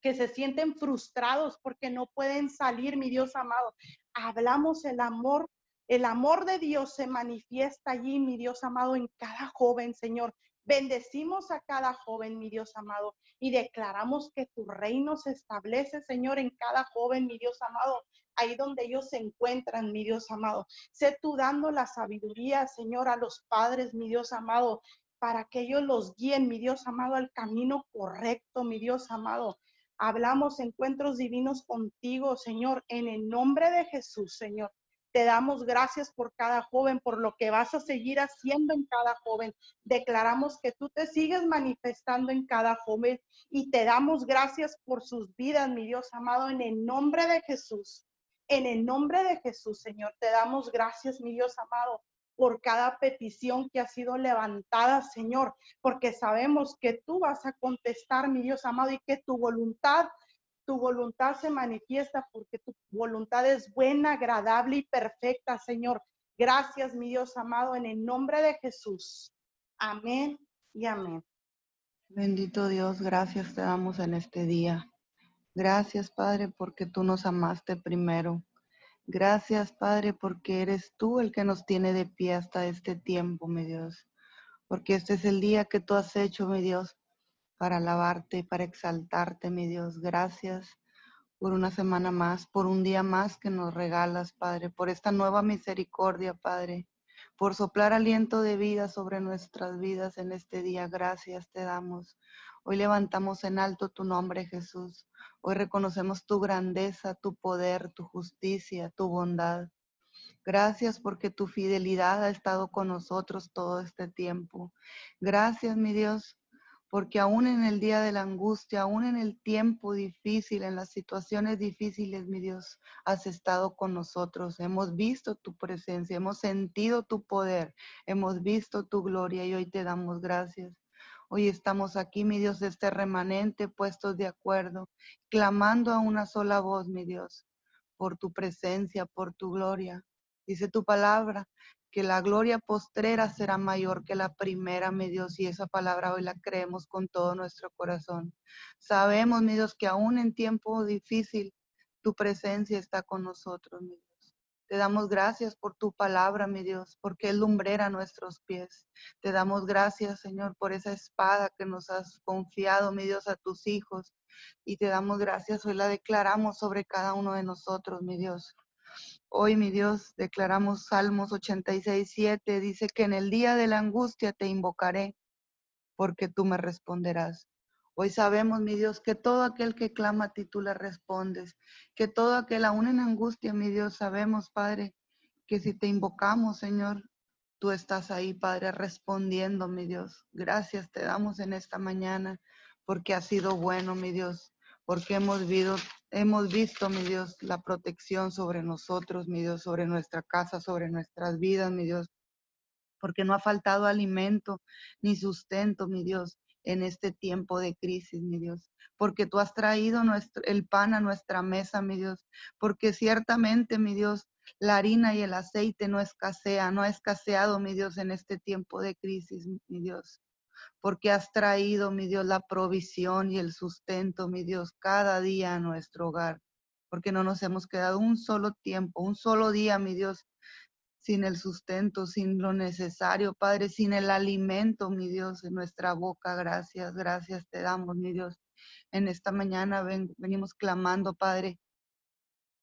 que se sienten frustrados porque no pueden salir, mi Dios amado. Hablamos el amor el amor de Dios se manifiesta allí, mi Dios amado, en cada joven, Señor, Bendecimos a cada joven, mi Dios amado, y declaramos que tu reino se establece, Señor, en cada joven, mi Dios amado, ahí donde ellos se encuentran, mi Dios amado. Sé tú dando la sabiduría, Señor, a los padres, mi Dios amado, para que ellos los guíen, mi Dios amado, al camino correcto, mi Dios amado. Hablamos encuentros divinos contigo, Señor, en el nombre de Jesús, Señor. Te damos gracias por cada joven, por lo que vas a seguir haciendo en cada joven. Declaramos que tú te sigues manifestando en cada joven y te damos gracias por sus vidas, mi Dios amado, en el nombre de Jesús. En el nombre de Jesús, Señor, te damos gracias, mi Dios amado, por cada petición que ha sido levantada, Señor, porque sabemos que tú vas a contestar, mi Dios amado, y que tu voluntad, tu voluntad se manifiesta porque tu voluntad es buena, agradable y perfecta, Señor. Gracias, mi Dios amado, en el nombre de Jesús. Amén y amén. Bendito Dios, gracias te damos en este día. Gracias, Padre, porque tú nos amaste primero. Gracias, Padre, porque eres tú el que nos tiene de pie hasta este tiempo, mi Dios. Porque este es el día que tú has hecho, mi Dios, para alabarte para exaltarte, mi Dios. Gracias por una semana más, por un día más que nos regalas, Padre, por esta nueva misericordia, Padre, por soplar aliento de vida sobre nuestras vidas en este día. Gracias te damos. Hoy levantamos en alto tu nombre, Jesús. Hoy reconocemos tu grandeza, tu poder, tu justicia, tu bondad. Gracias porque tu fidelidad ha estado con nosotros todo este tiempo. Gracias, mi Dios, porque aún en el día de la angustia, aún en el tiempo difícil, en las situaciones difíciles, mi Dios, has estado con nosotros. Hemos visto tu presencia, hemos sentido tu poder, hemos visto tu gloria y hoy te damos gracias. Hoy estamos aquí, mi Dios, este remanente, puestos de acuerdo, clamando a una sola voz, mi Dios, por tu presencia, por tu gloria. Dice tu palabra que la gloria postrera será mayor que la primera, mi Dios, y esa palabra hoy la creemos con todo nuestro corazón. Sabemos, mi Dios, que aún en tiempo difícil tu presencia está con nosotros, mi Dios. Te damos gracias por tu palabra, mi Dios, porque es lumbrera nuestros pies. Te damos gracias, Señor, por esa espada que nos has confiado, mi Dios, a tus hijos. Y te damos gracias, hoy la declaramos sobre cada uno de nosotros, mi Dios. Hoy, mi Dios, declaramos Salmos 86, 7, dice que en el día de la angustia te invocaré, porque tú me responderás. Hoy sabemos, mi Dios, que todo aquel que clama a ti, tú le respondes. Que todo aquel aún en angustia, mi Dios, sabemos, Padre, que si te invocamos, Señor, tú estás ahí, Padre, respondiendo, mi Dios. Gracias te damos en esta mañana porque ha sido bueno, mi Dios, porque hemos visto, hemos visto, mi Dios, la protección sobre nosotros, mi Dios, sobre nuestra casa, sobre nuestras vidas, mi Dios, porque no ha faltado alimento ni sustento, mi Dios en este tiempo de crisis, mi Dios, porque tú has traído nuestro, el pan a nuestra mesa, mi Dios, porque ciertamente, mi Dios, la harina y el aceite no escasea, no ha escaseado, mi Dios, en este tiempo de crisis, mi Dios, porque has traído, mi Dios, la provisión y el sustento, mi Dios, cada día a nuestro hogar, porque no nos hemos quedado un solo tiempo, un solo día, mi Dios, sin el sustento, sin lo necesario, Padre, sin el alimento, mi Dios, en nuestra boca. Gracias, gracias te damos, mi Dios. En esta mañana venimos clamando, Padre,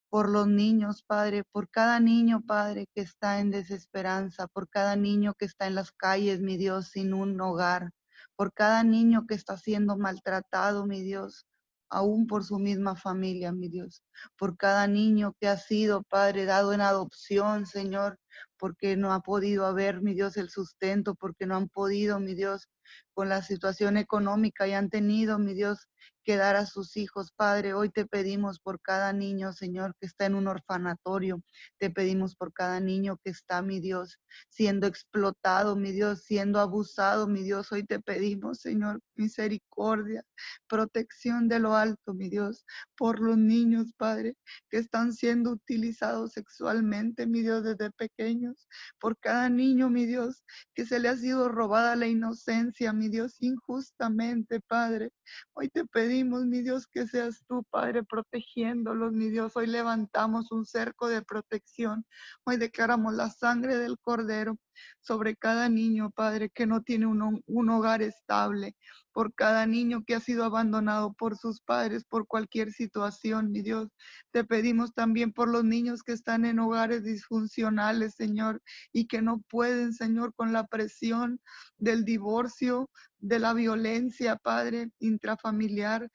por los niños, Padre, por cada niño, Padre, que está en desesperanza, por cada niño que está en las calles, mi Dios, sin un hogar, por cada niño que está siendo maltratado, mi Dios, aún por su misma familia, mi Dios, por cada niño que ha sido, Padre, dado en adopción, Señor, porque no ha podido haber, mi Dios, el sustento, porque no han podido, mi Dios, con la situación económica y han tenido, mi Dios, que dar a sus hijos. Padre, hoy te pedimos por cada niño, Señor, que está en un orfanatorio. Te pedimos por cada niño que está, mi Dios, siendo explotado, mi Dios, siendo abusado, mi Dios. Hoy te pedimos, Señor, misericordia, protección de lo alto, mi Dios, por los niños, Padre, que están siendo utilizados sexualmente, mi Dios, desde pequeños. Por cada niño, mi Dios, que se le ha sido robada la inocencia, mi Dios, injustamente, Padre. Hoy te pedimos, mi Dios, que seas tú, Padre, protegiéndolos, mi Dios. Hoy levantamos un cerco de protección. Hoy declaramos la sangre del Cordero sobre cada niño, Padre, que no tiene un, un, hogar estable, por cada niño que ha sido abandonado por sus padres, por cualquier situación, mi Dios. Te pedimos también por los niños que están en hogares disfuncionales, Señor, y que no pueden, Señor, con la presión del divorcio, de la violencia, Padre, intrafamiliar,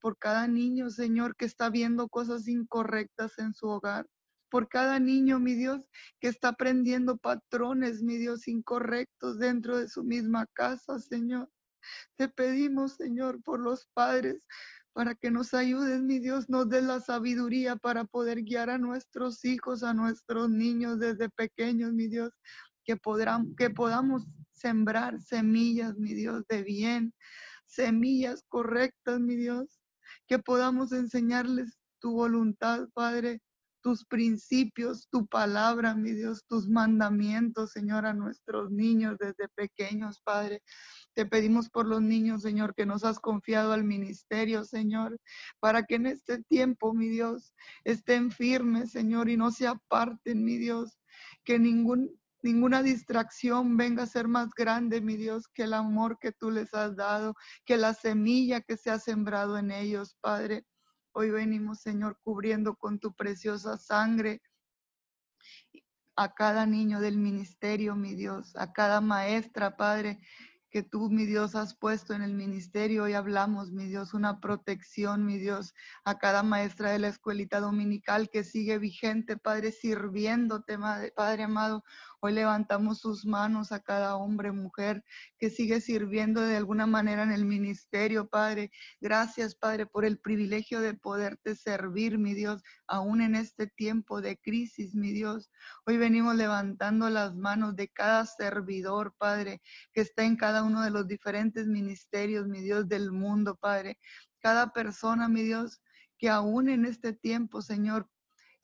por cada niño, Señor, que está viendo cosas incorrectas en su hogar. Por cada niño, mi Dios, que está aprendiendo patrones, mi Dios, incorrectos dentro de su misma casa, Señor. Te pedimos, Señor, por los padres, para que nos ayudes, mi Dios, nos des la sabiduría para poder guiar a nuestros hijos, a nuestros niños desde pequeños, mi Dios, que, podrán, que podamos sembrar semillas, mi Dios, de bien, semillas correctas, mi Dios, que podamos enseñarles tu voluntad, Padre, tus principios, tu palabra, mi Dios, tus mandamientos, Señor, a nuestros niños desde pequeños, Padre. Te pedimos por los niños, Señor, que nos has confiado al ministerio, Señor, para que en este tiempo, mi Dios, estén firmes, Señor, y no se aparten, mi Dios, que ninguna distracción venga a ser más grande, mi Dios, que el amor que tú les has dado, que la semilla que se ha sembrado en ellos, Padre. Hoy venimos, Señor, cubriendo con tu preciosa sangre a cada niño del ministerio, mi Dios, a cada maestra, Padre, que tú, mi Dios, has puesto en el ministerio. Hoy hablamos, mi Dios, una protección, mi Dios, a cada maestra de la escuelita dominical que sigue vigente, Padre, sirviéndote, Padre amado. Hoy levantamos sus manos a cada hombre, mujer que sigue sirviendo de alguna manera en el ministerio, Padre. Gracias, Padre, por el privilegio de poderte servir, mi Dios, aún en este tiempo de crisis, mi Dios. Hoy venimos levantando las manos de cada servidor, Padre, que está en cada uno de los diferentes ministerios, mi Dios, del mundo, Padre. Cada persona, mi Dios, que aún en este tiempo, Señor,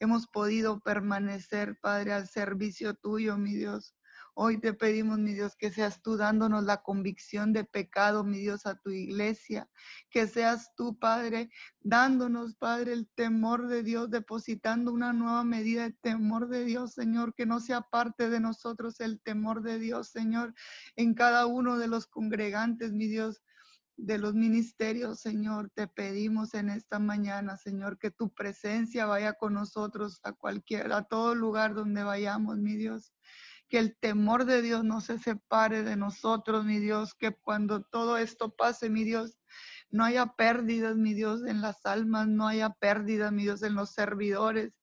hemos podido permanecer, Padre, al servicio tuyo, mi Dios. Hoy te pedimos, mi Dios, que seas tú dándonos la convicción de pecado, mi Dios, a tu iglesia. Que seas tú, Padre, dándonos, Padre, el temor de Dios, depositando una nueva medida de temor de Dios, Señor. Que no sea parte de nosotros el temor de Dios, Señor, en cada uno de los congregantes, mi Dios de los ministerios, Señor, te pedimos en esta mañana, Señor, que tu presencia vaya con nosotros a cualquier, a todo lugar donde vayamos, mi Dios. Que el temor de Dios no se separe de nosotros, mi Dios. Que cuando todo esto pase, mi Dios, no haya pérdidas, mi Dios, en las almas, no haya pérdidas, mi Dios, en los servidores.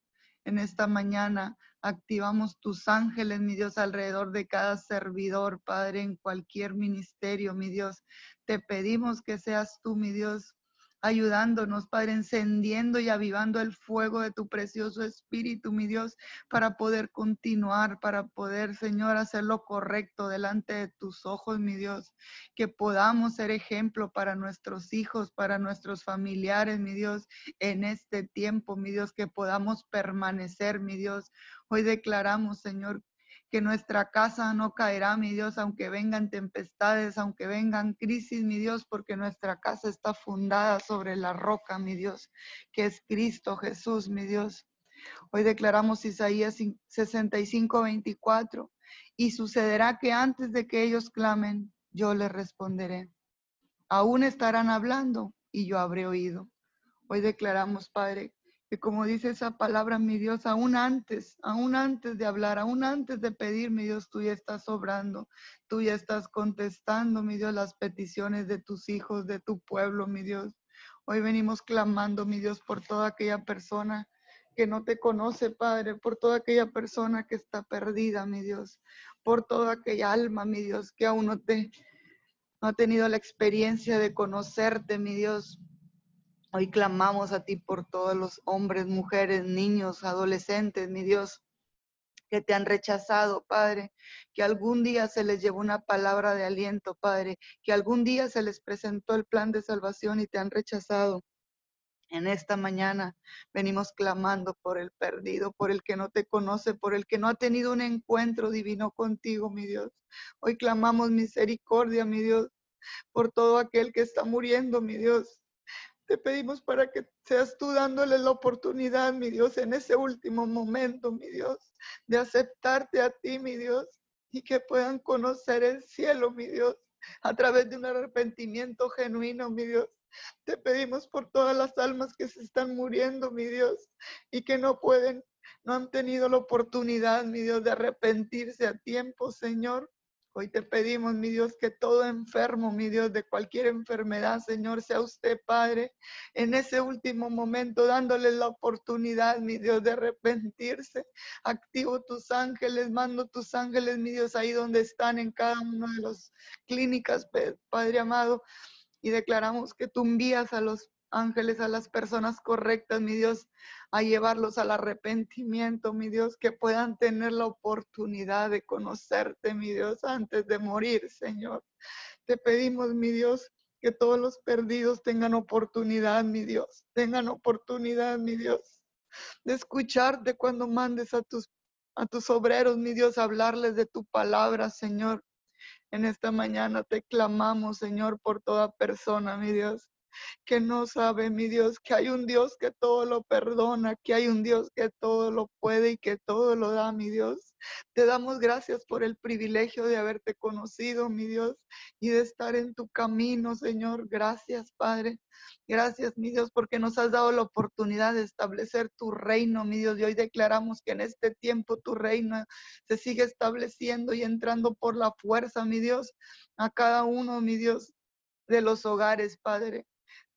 En esta mañana activamos tus ángeles, mi Dios, alrededor de cada servidor, Padre, en cualquier ministerio, mi Dios. Te pedimos que seas tú, mi Dios, ayudándonos, Padre, encendiendo y avivando el fuego de tu precioso Espíritu, mi Dios, para poder continuar, para poder, Señor, hacer lo correcto delante de tus ojos, mi Dios, que podamos ser ejemplo para nuestros hijos, para nuestros familiares, mi Dios, en este tiempo, mi Dios, que podamos permanecer, mi Dios. Hoy declaramos, Señor, que nuestra casa no caerá, mi Dios, aunque vengan tempestades, aunque vengan crisis, mi Dios, porque nuestra casa está fundada sobre la roca, mi Dios, que es Cristo Jesús, mi Dios. Hoy declaramos Isaías 65, 24, y sucederá que antes de que ellos clamen, yo les responderé. Aún estarán hablando y yo habré oído. Hoy declaramos, Padre, que como dice esa palabra, mi Dios, aún antes, aún antes de hablar, aún antes de pedir, mi Dios, tú ya estás obrando, tú ya estás contestando, mi Dios, las peticiones de tus hijos, de tu pueblo, mi Dios. Hoy venimos clamando, mi Dios, por toda aquella persona que no te conoce, Padre, por toda aquella persona que está perdida, mi Dios, por toda aquella alma, mi Dios, que aún no te no ha tenido la experiencia de conocerte, mi Dios, Hoy clamamos a ti por todos los hombres, mujeres, niños, adolescentes, mi Dios, que te han rechazado, Padre, que algún día se les llevó una palabra de aliento, Padre, que algún día se les presentó el plan de salvación y te han rechazado. En esta mañana venimos clamando por el perdido, por el que no te conoce, por el que no ha tenido un encuentro divino contigo, mi Dios. Hoy clamamos misericordia, mi Dios, por todo aquel que está muriendo, mi Dios, te pedimos para que seas tú dándole la oportunidad, mi Dios, en ese último momento, mi Dios, de aceptarte a ti, mi Dios, y que puedan conocer el cielo, mi Dios, a través de un arrepentimiento genuino, mi Dios. Te pedimos por todas las almas que se están muriendo, mi Dios, y que no pueden, no han tenido la oportunidad, mi Dios, de arrepentirse a tiempo, Señor. Hoy te pedimos, mi Dios, que todo enfermo, mi Dios, de cualquier enfermedad, Señor, sea usted, Padre, en ese último momento, dándole la oportunidad, mi Dios, de arrepentirse. Activo tus ángeles, mando tus ángeles, mi Dios, ahí donde están en cada una de las clínicas, Padre amado, y declaramos que tú envías a los ángeles a las personas correctas, mi Dios, a llevarlos al arrepentimiento, mi Dios, que puedan tener la oportunidad de conocerte, mi Dios, antes de morir, Señor. Te pedimos, mi Dios, que todos los perdidos tengan oportunidad, mi Dios, tengan oportunidad, mi Dios, de escucharte cuando mandes a tus a tus obreros, mi Dios, hablarles de tu palabra, Señor. En esta mañana te clamamos, Señor, por toda persona, mi Dios, que no sabe, mi Dios, que hay un Dios que todo lo perdona, que hay un Dios que todo lo puede y que todo lo da, mi Dios. Te damos gracias por el privilegio de haberte conocido, mi Dios, y de estar en tu camino, Señor. Gracias, Padre. Gracias, mi Dios, porque nos has dado la oportunidad de establecer tu reino, mi Dios. Y hoy declaramos que en este tiempo tu reino se sigue estableciendo y entrando por la fuerza, mi Dios, a cada uno, mi Dios, de los hogares, Padre.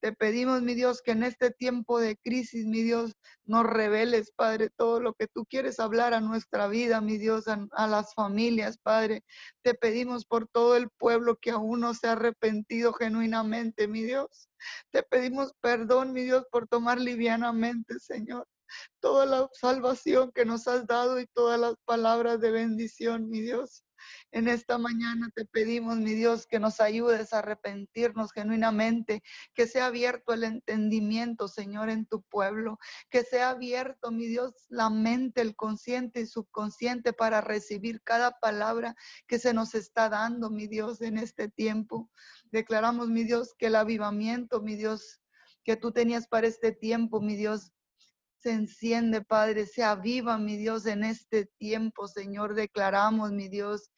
Te pedimos, mi Dios, que en este tiempo de crisis, mi Dios, nos reveles, Padre, todo lo que tú quieres hablar a nuestra vida, mi Dios, a, las familias, Padre. Te pedimos por todo el pueblo que aún no se ha arrepentido genuinamente, mi Dios. Te pedimos perdón, mi Dios, por tomar livianamente, Señor, toda la salvación que nos has dado y todas las palabras de bendición, mi Dios. En esta mañana te pedimos, mi Dios, que nos ayudes a arrepentirnos genuinamente, que sea abierto el entendimiento, Señor, en tu pueblo, que sea abierto, mi Dios, la mente, el consciente y subconsciente para recibir cada palabra que se nos está dando, mi Dios, en este tiempo. Declaramos, mi Dios, que el avivamiento, mi Dios, que tú tenías para este tiempo, mi Dios, se enciende, Padre, se aviva, mi Dios, en este tiempo, Señor. Declaramos, mi Dios,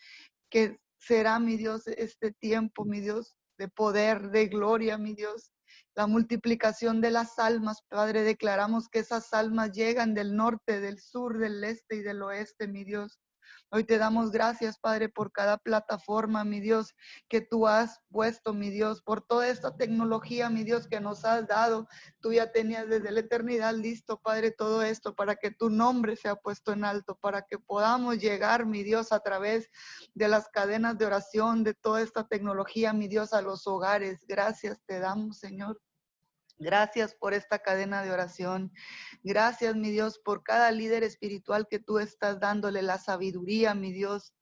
que será, mi Dios, este tiempo, mi Dios, de poder, de gloria, mi Dios. La multiplicación de las almas, Padre, declaramos que esas almas llegan del norte, del sur, del este y del oeste, mi Dios. Hoy te damos gracias, Padre, por cada plataforma, mi Dios, que tú has puesto, mi Dios, por toda esta tecnología, mi Dios, que nos has dado. Tú ya tenías desde la eternidad listo, Padre, todo esto para que tu nombre sea puesto en alto, para que podamos llegar, mi Dios, a través de las cadenas de oración, de toda esta tecnología, mi Dios, a los hogares. Gracias te damos, Señor. Gracias por esta cadena de oración. Gracias, mi Dios, por cada líder espiritual que tú estás dándole la sabiduría, mi Dios,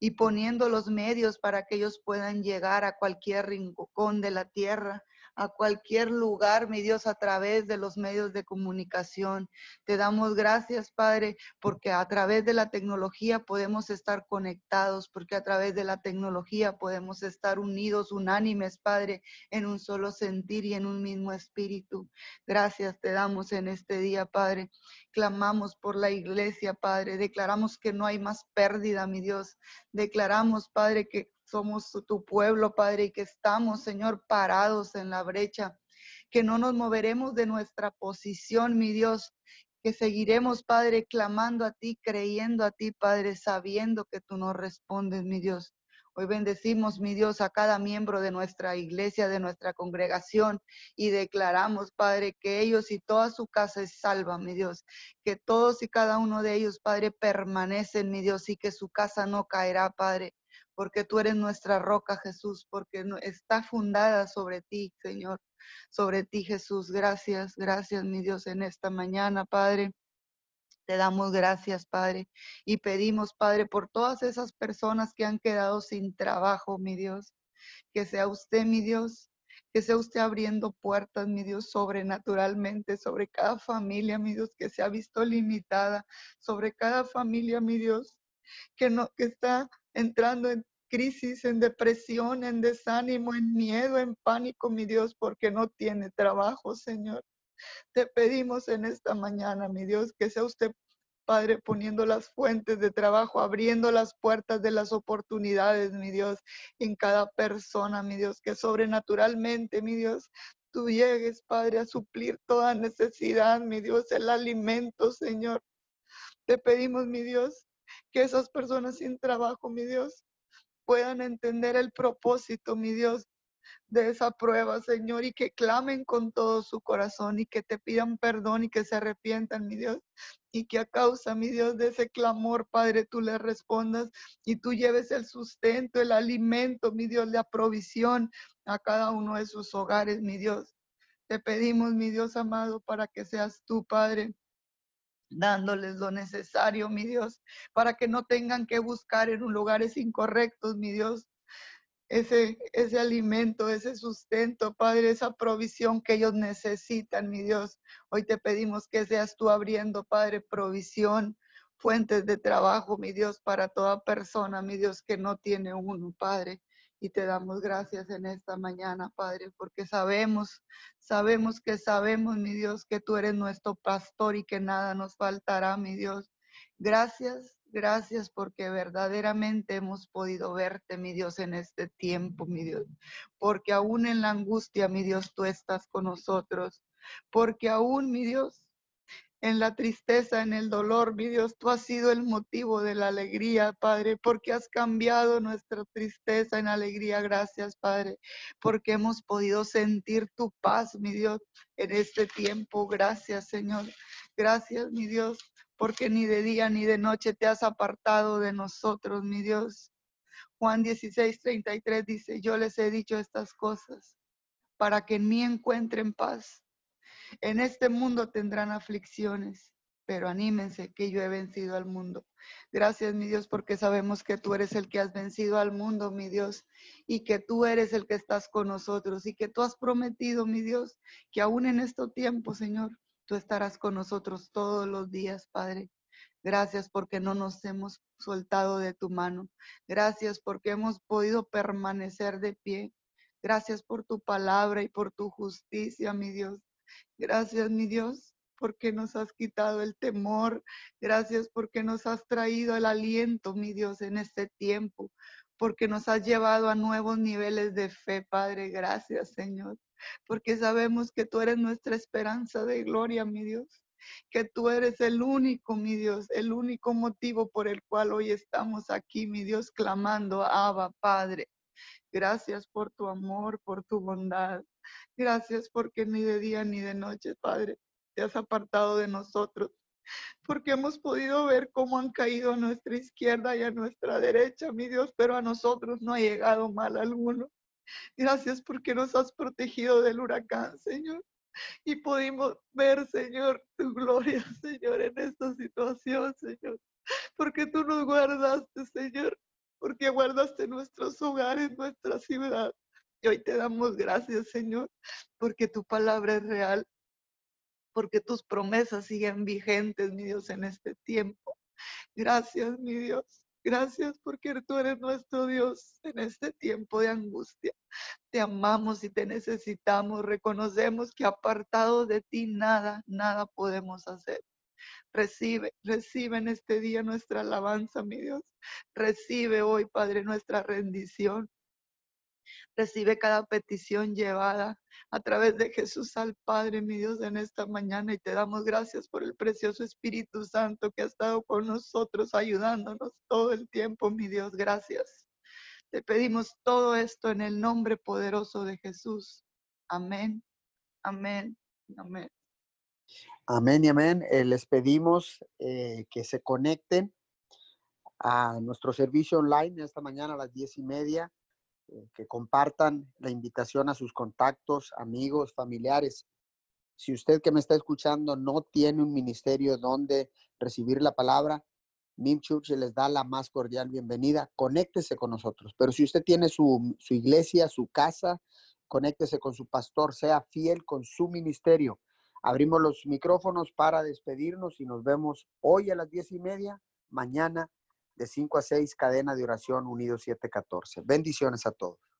y poniendo los medios para que ellos puedan llegar a cualquier rincón de la tierra a cualquier lugar, mi Dios, a través de los medios de comunicación. Te damos gracias, Padre, porque a través de la tecnología podemos estar conectados, porque a través de la tecnología podemos estar unidos, unánimes, Padre, en un solo sentir y en un mismo espíritu. Gracias te damos en este día, Padre. Clamamos por la iglesia, Padre. Declaramos que no hay más pérdida, mi Dios. Declaramos, Padre, que somos tu pueblo, Padre, y que estamos, Señor, parados en la brecha, que no nos moveremos de nuestra posición, mi Dios, que seguiremos, Padre, clamando a ti, creyendo a ti, Padre, sabiendo que tú nos respondes, mi Dios. Hoy bendecimos, mi Dios, a cada miembro de nuestra iglesia, de nuestra congregación, y declaramos, Padre, que ellos y toda su casa es salva, mi Dios, que todos y cada uno de ellos, Padre, permanecen, mi Dios, y que su casa no caerá, Padre, porque tú eres nuestra roca, Jesús, porque está fundada sobre ti, Señor, sobre ti, Jesús. Gracias, gracias, mi Dios, en esta mañana, Padre. Te damos gracias, Padre, y pedimos, Padre, por todas esas personas que han quedado sin trabajo, mi Dios, que sea usted, mi Dios, que sea usted abriendo puertas, mi Dios, sobrenaturalmente, sobre cada familia, mi Dios, que se ha visto limitada, sobre cada familia, mi Dios, que no, que está entrando en crisis, en depresión, en desánimo, en miedo, en pánico, mi Dios, porque no tiene trabajo, Señor. Te pedimos en esta mañana, mi Dios, que sea usted, Padre, poniendo las fuentes de trabajo, abriendo las puertas de las oportunidades, mi Dios, en cada persona, mi Dios, que sobrenaturalmente, mi Dios, tú llegues, Padre, a suplir toda necesidad, mi Dios, el alimento, Señor. Te pedimos, mi Dios, que esas personas sin trabajo, mi Dios, puedan entender el propósito, mi Dios, de esa prueba, Señor, y que clamen con todo su corazón y que te pidan perdón y que se arrepientan, mi Dios, y que a causa, mi Dios, de ese clamor, Padre, tú le respondas y tú lleves el sustento, el alimento, mi Dios, la provisión a cada uno de sus hogares, mi Dios. Te pedimos, mi Dios amado, para que seas tú, Padre, dándoles lo necesario, mi Dios, para que no tengan que buscar en lugares incorrectos, mi Dios, ese, ese alimento, ese sustento, Padre, esa provisión que ellos necesitan, mi Dios. Hoy te pedimos que seas tú abriendo, Padre, provisión, fuentes de trabajo, mi Dios, para toda persona, mi Dios, que no tiene uno, Padre. Y te damos gracias en esta mañana, Padre, porque sabemos, sabemos que sabemos, mi Dios, que tú eres nuestro pastor y que nada nos faltará, mi Dios. Gracias, Gracias porque verdaderamente hemos podido verte, mi Dios, en este tiempo, mi Dios. Porque aún en la angustia, mi Dios, tú estás con nosotros. Porque aún, mi Dios, en la tristeza, en el dolor, mi Dios, tú has sido el motivo de la alegría, Padre, porque has cambiado nuestra tristeza en alegría. Gracias, Padre, porque hemos podido sentir tu paz, mi Dios, en este tiempo. Gracias, Señor. Gracias, mi Dios, porque ni de día ni de noche te has apartado de nosotros, mi Dios. Juan 16, 33 dice, yo les he dicho estas cosas para que en mí encuentren paz. En este mundo tendrán aflicciones, pero anímense que yo he vencido al mundo. Gracias, mi Dios, porque sabemos que tú eres el que has vencido al mundo, mi Dios, y que tú eres el que estás con nosotros y que tú has prometido, mi Dios, que aún en este tiempo, Señor, Tú estarás con nosotros todos los días, Padre. Gracias porque no nos hemos soltado de tu mano. Gracias porque hemos podido permanecer de pie. Gracias por tu palabra y por tu justicia, mi Dios. Gracias, mi Dios, porque nos has quitado el temor. Gracias porque nos has traído el aliento, mi Dios, en este tiempo. Porque nos has llevado a nuevos niveles de fe, Padre. Gracias, Señor porque sabemos que tú eres nuestra esperanza de gloria, mi Dios, que tú eres el único, mi Dios, el único motivo por el cual hoy estamos aquí, mi Dios, clamando, Abba, Padre. Gracias por tu amor, por tu bondad. Gracias porque ni de día ni de noche, Padre, te has apartado de nosotros porque hemos podido ver cómo han caído a nuestra izquierda y a nuestra derecha, mi Dios, pero a nosotros no ha llegado mal alguno. Gracias porque nos has protegido del huracán, Señor. Y pudimos ver, Señor, tu gloria, Señor, en esta situación, Señor. Porque tú nos guardaste, Señor. Porque guardaste nuestros hogares, nuestra ciudad. Y hoy te damos gracias, Señor, porque tu palabra es real. Porque tus promesas siguen vigentes, mi Dios, en este tiempo. Gracias, mi Dios. Gracias porque tú eres nuestro Dios en este tiempo de angustia. Te amamos y te necesitamos. Reconocemos que apartado de ti nada, nada podemos hacer. Recibe, recibe en este día nuestra alabanza, mi Dios. Recibe hoy, Padre, nuestra rendición. Recibe cada petición llevada a través de Jesús al Padre, mi Dios, en esta mañana y te damos gracias por el precioso Espíritu Santo que ha estado con nosotros, ayudándonos todo el tiempo, mi Dios. Gracias. Te pedimos todo esto en el nombre poderoso de Jesús. Amén, amén, amén. Amén y amén. Eh, les pedimos eh, que se conecten a nuestro servicio online esta mañana a las diez y media que compartan la invitación a sus contactos, amigos, familiares. Si usted que me está escuchando no tiene un ministerio donde recibir la palabra, Mim Church les da la más cordial bienvenida. Conéctese con nosotros. Pero si usted tiene su, su iglesia, su casa, conéctese con su pastor, sea fiel con su ministerio. Abrimos los micrófonos para despedirnos y nos vemos hoy a las diez y media, mañana de 5 a 6, cadena de oración Unido 714. Bendiciones a todos.